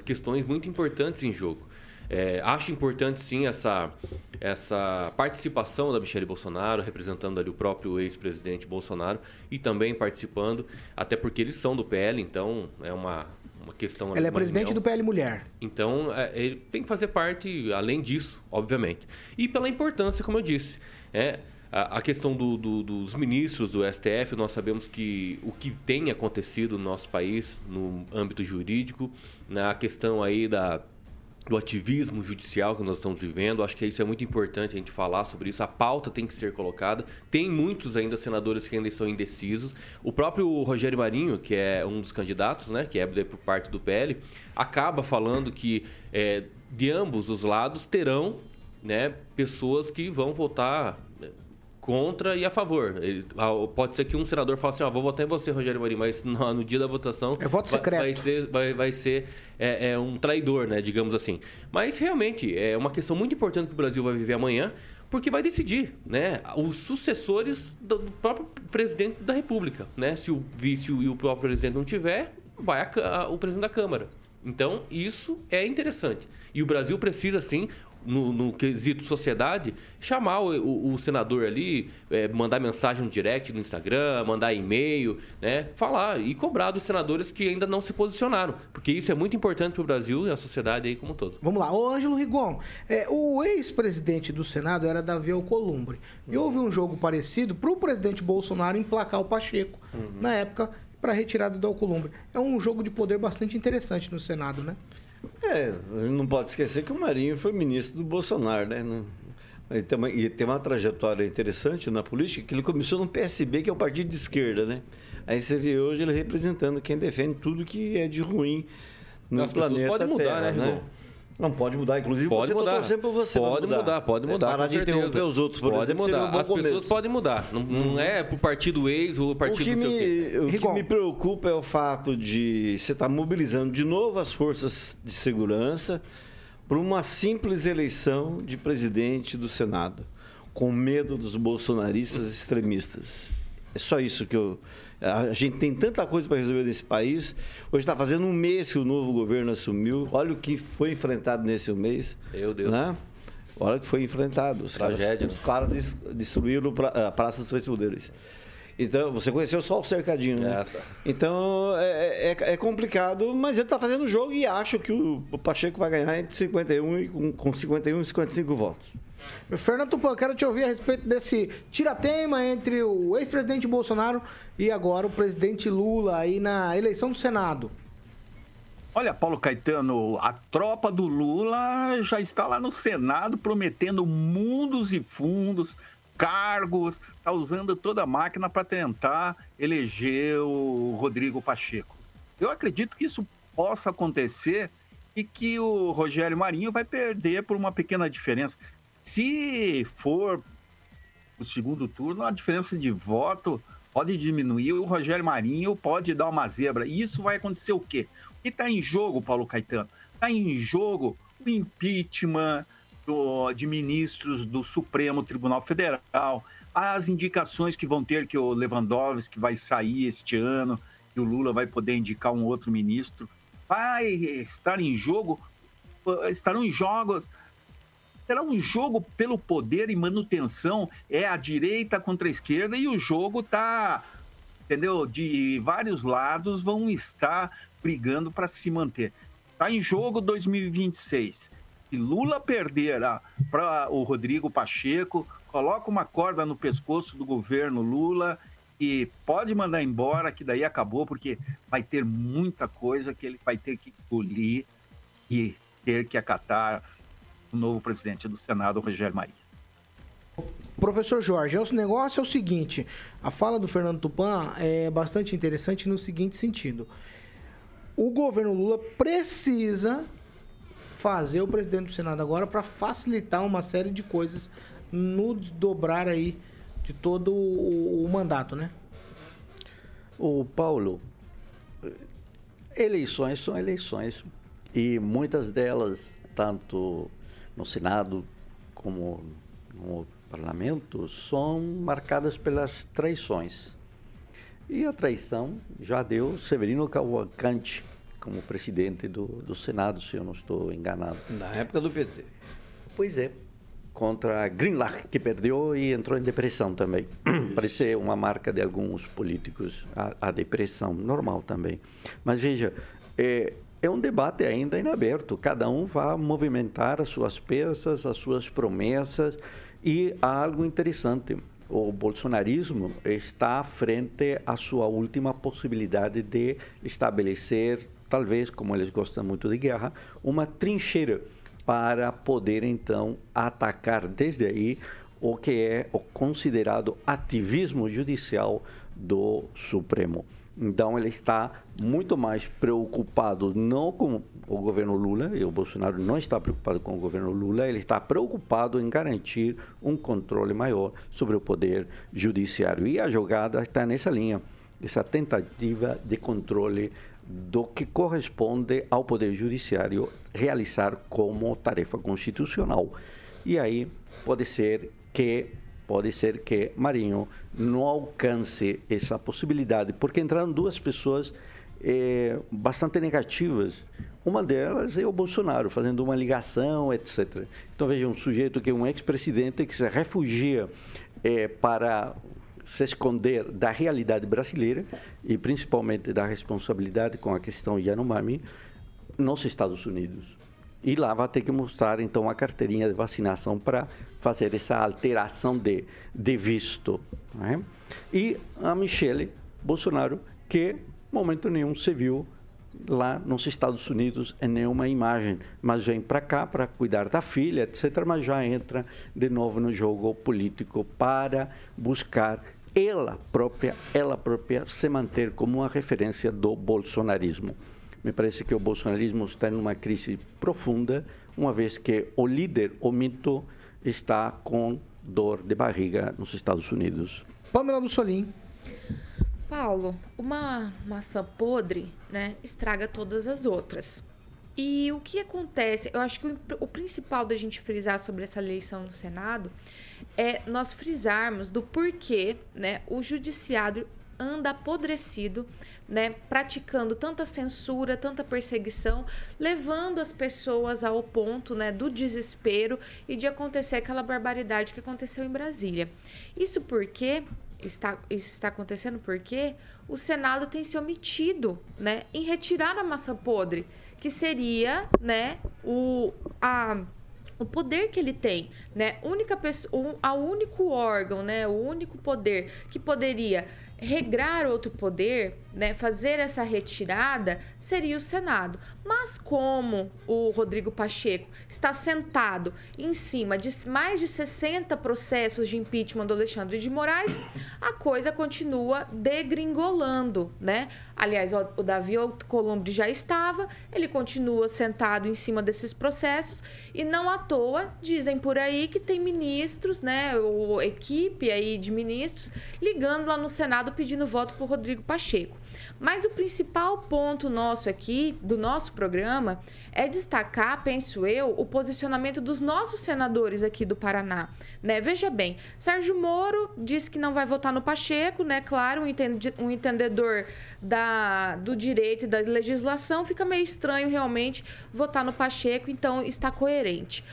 questões muito importantes em jogo. É, acho importante sim essa, essa participação da Michelle Bolsonaro, representando ali o próprio ex-presidente Bolsonaro e também participando, até porque eles são do PL, então é uma, uma questão. Ela é presidente do PL Mulher. Então é, ele tem que fazer parte, além disso, obviamente. E pela importância, como eu disse. É, a, questão do, do, dos ministros do STF, nós sabemos que o que tem acontecido no nosso país, no âmbito jurídico, na questão aí da, do ativismo judicial que nós estamos vivendo. Acho que isso é muito importante a gente falar sobre isso. A pauta tem que ser colocada. Tem muitos ainda senadores que ainda estão indecisos. O próprio Rogério Marinho, que é um dos candidatos, né, que é por parte do PL, acaba falando que é, de ambos os lados terão né, pessoas que vão votar contra e a favor. Ele, pode ser que um senador fale assim, ó, vou votar em você, Rogério Marinho, mas no, no dia da votação... É voto secreto. Vai, vai ser, vai, vai ser é, é, um traidor, né, digamos assim. Mas, realmente, é uma questão muito importante que o Brasil vai viver amanhã, porque vai decidir, né, os sucessores do próprio presidente da República, né? Se o vice e o próprio presidente não tiver, vai a, a, o presidente da Câmara. Então, isso é interessante. E o Brasil precisa, sim, no, no quesito sociedade, chamar o, o, o senador ali, é, mandar mensagem no direct no Instagram, mandar e-mail, né? Falar e cobrar dos senadores que ainda não se posicionaram. Porque isso é muito importante para o Brasil e a sociedade aí como um todo. Vamos lá. Ô, Ângelo Rigon, é, o ex-presidente do Senado era Davi Alcolumbre. E houve um jogo parecido para o presidente Bolsonaro emplacar o Pacheco. Uhum. Na época, para a retirada do Alcolumbre. É um jogo de poder bastante interessante no Senado, né? É, não pode esquecer que o Marinho foi ministro do Bolsonaro, né? Não, e tem, uma, e tem uma trajetória interessante na política, que ele começou no PSB, que é o partido de esquerda, né? Aí você vê hoje ele representando quem defende tudo que é de ruim no As pessoas planeta podem mudar, Terra, né, né? Não pode mudar, inclusive Pode você mudar. tá por você pode mudar. mudar, pode mudar. Parar com de certeza. interromper os outros, por pode exemplo, seria mudar. um bom As pessoas começo. podem mudar. Não, não é pro partido ex ou o O partido que, sei o me, o que me preocupa é o fato de você estar mobilizando de novo as forças de segurança para uma simples eleição de presidente do Senado, com medo dos bolsonaristas extremistas. É só isso que eu. A gente tem tanta coisa para resolver nesse país. Hoje está fazendo um mês que o novo governo assumiu. Olha o que foi enfrentado nesse mês. Meu Deus. Né? Olha o que foi enfrentado. Os caras, Tragédia, os caras des- destruíram pra- a Praça dos Três Poderes. Então, você conheceu só o cercadinho, né? Essa. Então, é, é- é complicado, mas ele está fazendo o jogo e acho que o, Pacheco vai ganhar entre 51 e com, com 51 e 55 votos. Fernando Tupan, quero te ouvir a respeito desse tiratema entre o ex-presidente Bolsonaro e agora o presidente Lula aí na eleição do Senado. Olha, Paulo Caetano, a tropa do Lula já está lá no Senado prometendo mundos e fundos, cargos, está usando toda a máquina para tentar eleger o Rodrigo Pacheco. Eu acredito que isso possa acontecer e que o Rogério Marinho vai perder por uma pequena diferença. Se for o segundo turno, a diferença de voto pode diminuir, o Rogério Marinho pode dar uma zebra. E isso vai acontecer o quê? O que está em jogo, Paulo Caetano? Está em jogo o impeachment do- de ministros do Supremo Tribunal Federal, as indicações que vão ter que o Lewandowski vai sair este ano, e o Lula vai poder indicar um outro ministro. Vai estar em jogo, estarão em jogos será um jogo pelo poder e manutenção. É a direita contra a esquerda e o jogo tá, entendeu? De vários lados vão estar brigando para se manter. Tá em jogo 2026. Se Lula perder para o Rodrigo Pacheco, coloca uma corda no pescoço do governo Lula e pode mandar embora, que daí acabou, porque vai ter muita coisa que ele vai ter que engolir e ter que acatar o novo presidente do Senado, Rogério Maria. Professor Jorge, o negócio é o seguinte: a fala do Fernando Tupan é bastante interessante no seguinte sentido. O governo Lula precisa fazer o presidente do Senado agora para facilitar uma série de coisas no desdobrar aí de todo o, o mandato, né? O Paulo, eleições são eleições e muitas delas, tanto no Senado como no parlamento, são marcadas pelas traições. E a traição já deu Severino Cavalcante como presidente do, do Senado, se eu não estou enganado. Na época do PT. Pois é. Contra Greenlach, que perdeu e entrou em depressão também. Parece uma marca de alguns políticos, a, a depressão, normal também. Mas veja, é, é um debate ainda em aberto. Cada um vai movimentar as suas peças, as suas promessas. E há algo interessante. O bolsonarismo está frente à sua última possibilidade de estabelecer, talvez, como eles gostam muito de guerra, uma trincheira para poder então atacar desde aí o que é o considerado ativismo judicial do Supremo. Então ele está muito mais preocupado não com o governo Lula, e o Bolsonaro não está preocupado com o governo Lula, ele está preocupado em garantir um controle maior sobre o poder judiciário. E a jogada está nessa linha, essa tentativa de controle do que corresponde ao Poder Judiciário realizar como tarefa constitucional. E aí pode ser que pode ser que Marinho não alcance essa possibilidade, porque entraram duas pessoas eh, bastante negativas. Uma delas é o Bolsonaro, fazendo uma ligação, etc. Então, veja, um sujeito que é um ex-presidente que se refugia eh, para se esconder da realidade brasileira e principalmente da responsabilidade com a questão Yanomami nos Estados Unidos. E lá vai ter que mostrar então a carteirinha de vacinação para fazer essa alteração de, de visto. Né? E a Michele Bolsonaro, que momento nenhum se viu lá nos Estados Unidos em nenhuma imagem, mas vem para cá para cuidar da filha, etc., mas já entra de novo no jogo político para buscar ela própria, ela própria se manter como uma referência do bolsonarismo. Me parece que o bolsonarismo está em uma crise profunda, uma vez que o líder, o mito, está com dor de barriga nos Estados Unidos. Pamela Mussolini. Paulo, uma maçã podre, né, estraga todas as outras. E o que acontece? Eu acho que o, o principal da gente frisar sobre essa eleição no Senado é nós frisarmos do porquê, né, o judiciário anda apodrecido, né, praticando tanta censura, tanta perseguição, levando as pessoas ao ponto, né, do desespero e de acontecer aquela barbaridade que aconteceu em Brasília. Isso porque está, isso está acontecendo porque o Senado tem se omitido, né, em retirar a massa podre, que seria, né, o a o poder que ele tem, né? Única pessoa, o a único órgão, né? O único poder que poderia regrar outro poder, né, fazer essa retirada, seria o Senado. Mas como o Rodrigo Pacheco está sentado em cima de mais de 60 processos de impeachment do Alexandre de Moraes, a coisa continua degringolando, né? Aliás, o, o Davi Alcolumbre já estava, ele continua sentado em cima desses processos e não à toa dizem por aí que tem ministros, né, ou equipe aí de ministros ligando lá no Senado pedindo voto para Rodrigo Pacheco. Mas o principal ponto nosso aqui, do nosso programa, é destacar, penso eu, o posicionamento dos nossos senadores aqui do Paraná. Né? Veja bem, Sérgio Moro disse que não vai votar no Pacheco, né? Claro, um entendedor da, do direito e da legislação, fica meio estranho realmente votar no Pacheco, então está coerente.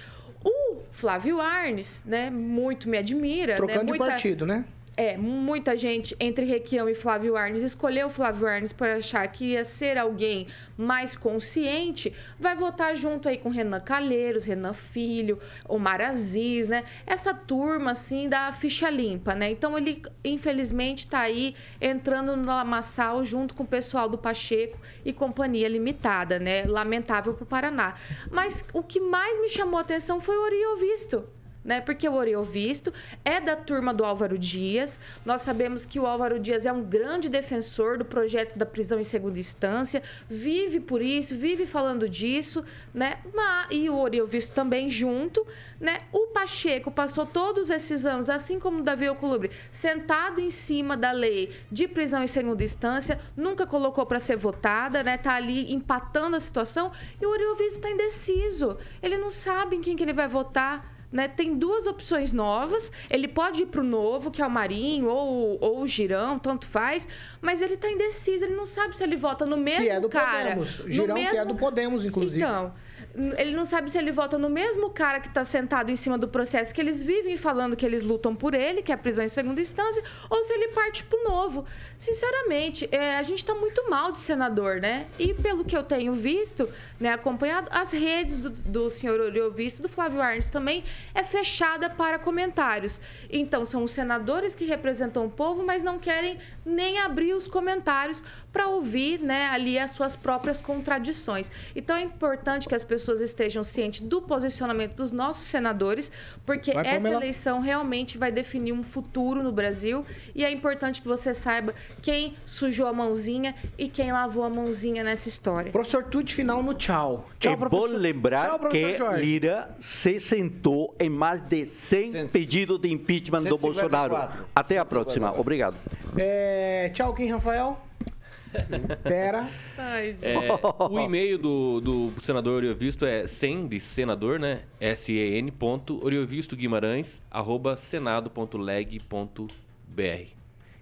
O Flávio Arnes, né, muito me admira. Trocando né, muita... de partido, né? É, muita gente entre Requião e Flávio Arnes escolheu Flávio Arnes por achar que ia ser alguém mais consciente, vai votar junto aí com Renan Calheiros, Renan Filho, Omar Aziz, né? Essa turma, assim, da ficha limpa, né? Então, ele, infelizmente, está aí entrando no lamaçal junto com o pessoal do Pacheco e Companhia Limitada, né? Lamentável para o Paraná. Mas o que mais me chamou a atenção foi o Oriol Visto né? Porque o Oriol Visto é da turma do Álvaro Dias. Nós sabemos que o Álvaro Dias é um grande defensor do projeto da prisão em segunda instância, vive por isso, vive falando disso, né? E o Oriol Visto também junto, né? O Pacheco passou todos esses anos, assim como o Davi Alcolumbre, sentado em cima da lei de prisão em segunda instância, nunca colocou para ser votada, né? Tá ali empatando a situação e o Oriol Visto está indeciso. Ele não sabe em quem que ele vai votar. Né? Tem duas opções novas. Ele pode ir para o novo, que é o Marinho, ou, ou o Girão, tanto faz, mas ele está indeciso, ele não sabe se ele vota no mesmo que é do cara. Podemos. Girão, mesmo... que é do Podemos, inclusive. Então ele não sabe se ele vota no mesmo cara que está sentado em cima do processo que eles vivem falando que eles lutam por ele, que é a prisão em segunda instância, ou se ele parte pro novo. Sinceramente, é, a gente está muito mal de senador, né? E pelo que eu tenho visto, né, acompanhado, as redes do, do senhor Oriovisto, do Flávio Arnes também, é fechada para comentários. Então, são os senadores que representam o povo, mas não querem nem abrir os comentários para ouvir né, ali as suas próprias contradições. Então, é importante que as pessoas estejam cientes do posicionamento dos nossos senadores, porque vai, essa eleição realmente vai definir um futuro no Brasil e é importante que você saiba quem sujou a mãozinha e quem lavou a mãozinha nessa história. Professor, tudo final no tchau. Tchau, é professor. bom lembrar tchau, que Jorge. Lira se sentou em mais de 100 pedidos de impeachment 154. do Bolsonaro. Até 154. a próxima. Obrigado. É, tchau, Kim Rafael. Pera. Ai, é, o e-mail do, do senador Oriovisto é sen, de senador, né? S-E-N ponto Oriovisto Guimarães, arroba senado.leg.br.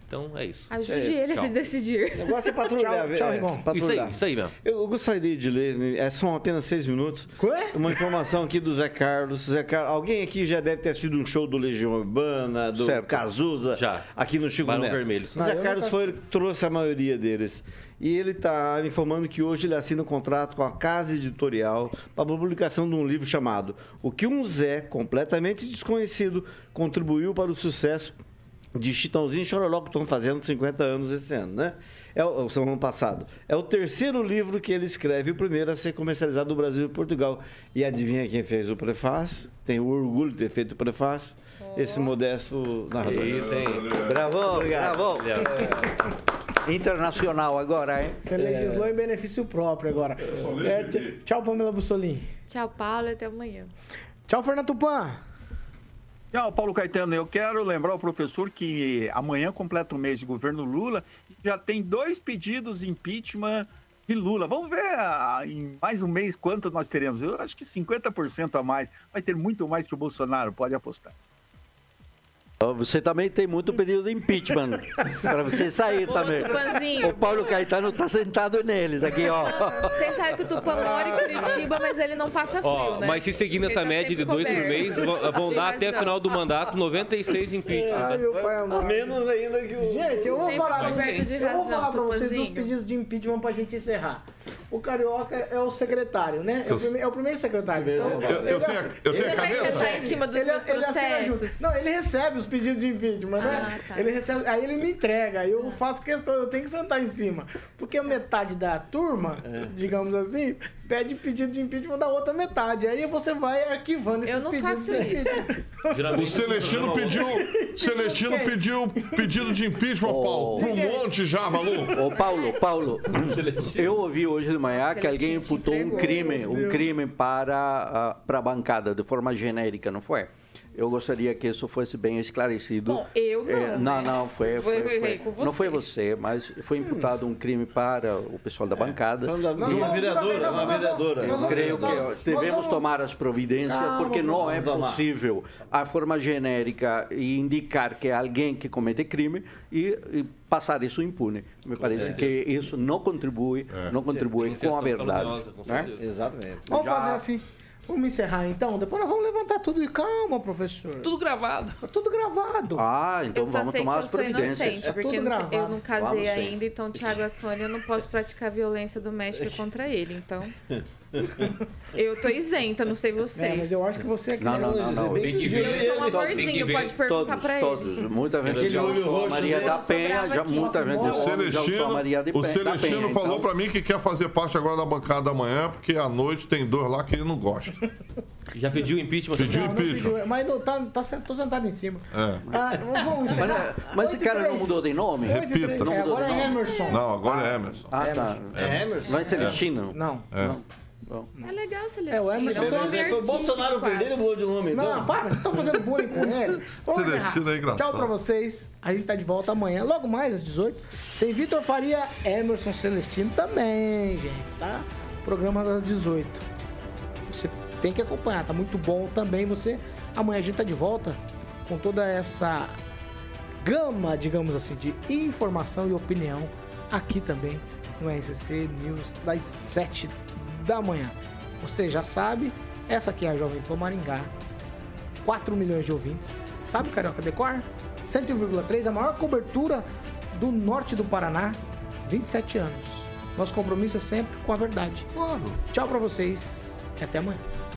Então é isso. Ajude é, ele tchau. a se decidir. O negócio é patrulhar. tchau, tchau, irmão. Isso aí, isso aí mesmo. Eu gostaria de ler, é, são apenas seis minutos. Ué? Uma informação aqui do Zé Carlos. Zé Carlos. Alguém aqui já deve ter assistido um show do Legião Urbana, do certo. Cazuza. Já. Aqui no Chico Barão Neto. Vermelho. O Zé Carlos foi, trouxe a maioria deles. E ele está me informando que hoje ele assina um contrato com a casa editorial para a publicação de um livro chamado O que um Zé, completamente desconhecido, contribuiu para o sucesso de Chitãozinho e Chororó, que estão fazendo 50 anos esse ano, né? É o, o ano passado. É o terceiro livro que ele escreve, o primeiro a ser comercializado no Brasil e Portugal. E adivinha quem fez o prefácio? Tem o orgulho de ter feito o prefácio. Oh. Esse modesto narrador. Isso, hein? Bravo, Obrigado. bravo. internacional agora, hein? Você legislou em benefício próprio agora. É, tchau, Pamela Bussolini. Tchau, Paulo, e até amanhã. Tchau, Fernando Tupan. Tchau, Paulo Caetano. Eu quero lembrar ao professor que amanhã completa o mês de governo Lula e já tem dois pedidos de impeachment de Lula. Vamos ver ah, em mais um mês quanto nós teremos. Eu acho que 50% a mais. Vai ter muito mais que o Bolsonaro, pode apostar. Você também tem muito pedido de impeachment para você sair Ô, também. Tupanzinho. O Paulo Caetano está sentado neles aqui, ó. Vocês sabem que o Tupã mora em Curitiba, mas ele não passa frio, Ó, né? mas se seguir nessa Ele tá média de dois por coberto. mês, vão, vão dar até o final do mandato 96 impeachment. Ai, meu pai amado. Menos ainda que o. Gente, eu vou Sempre falar, de eu vou falar pra vocês dos pedidos de impeachment pra gente encerrar. O Carioca é o secretário, né? É o, prime- é o primeiro secretário. Então, Eu, eu ele tenho, a- eu tenho a Você vai caneta? sentar em cima dos ele- meus ele processos? Não, ele recebe os pedidos de impeachment, né? Ah, tá. Ele recebe, aí ele me entrega, aí eu faço questão, eu tenho que sentar em cima. Porque metade da turma, digamos assim, pede pedido de impeachment da outra metade. Aí você vai arquivando esses Eu não pedidos. faço isso. O Celestino pediu. Celestino pediu pedido de impeachment, Paulo. Pra um monte já, maluco. Ô, Paulo, Paulo, eu ouvi hoje de manhã que alguém imputou um crime, um crime para, a- para a bancada, de forma genérica, não foi? Eu gostaria que isso fosse bem esclarecido. Bom, eu não, É, não, né? não, foi, Foi- foi, foi foi- com não foi você. você, mas foi imputado um crime para o pessoal da bancada. Falando da- Não, uma não, vereadora, não, uma não, não, vereadora. Eu creio que devemos tomar as providências, Calma, porque não é possível a forma genérica e indicar que é alguém que comete crime e, e passar isso impune. Me parece que isso não contribui, não contribui com a verdade. né? certeza. Exatamente. Vamos Já- fazer assim. Vamos encerrar então? Depois nós vamos levantar tudo e calma, professor. Tudo gravado. Tá tudo gravado. Ah, então Eu só vamos sei que tomar eu as sou providências. inocente, É porque tudo eu não- eu gravado. não casei Vamos sim. ainda, então Thiago Assônia eu não posso praticar violência doméstica contra ele, então... Eu tô isenta, não sei vocês. É, mas eu acho que você é que Não, não, não, não. Tem que Eu ver. sou um amorzinho, pode perguntar Todos, pra todos. ele. Muita gente Aquele já olho usou roxo Maria da Penha, já, muita gente O Celestino, Maria de o Penha. Celestino Penha, falou então. pra mim que quer fazer parte agora da bancada da manhã, porque à noite tem dois lá que ele não gosta. Já pediu impeachment? Pediu Não, não impeachment. pediu, mas não, tá, tá, tô sentado em cima. É. Ah, vamos encerrar. Mas, mas esse cara não mudou de nome? Repita. É, agora Não mudou de é. Emerson. Não, agora é Emerson. Ah, tá. É Emerson? Não é Celestino? Não. É. É legal, É, Celestino. o Emerson É foi- nome Foi o Bolsonaro perder e mudou de nome. Não, então. para, vocês estão fazendo bullying com ele. Vamos Celestino é engraçado. Tchau pra vocês. A gente tá de volta amanhã, logo mais às 18. Tem Vitor Faria, Emerson Celestino também, gente, tá? Programa das 18. Você tem que acompanhar, tá muito bom também você. Amanhã a gente tá de volta com toda essa gama, digamos assim, de informação e opinião aqui também no RCC News das 7 da manhã. Você já sabe, essa aqui é a Jovem Pan Maringá. 4 milhões de ouvintes. Sabe, Carioca Decor? 101,3, a maior cobertura do norte do Paraná, 27 anos. Nosso compromisso é sempre com a verdade. Claro. Tchau pra vocês e até amanhã.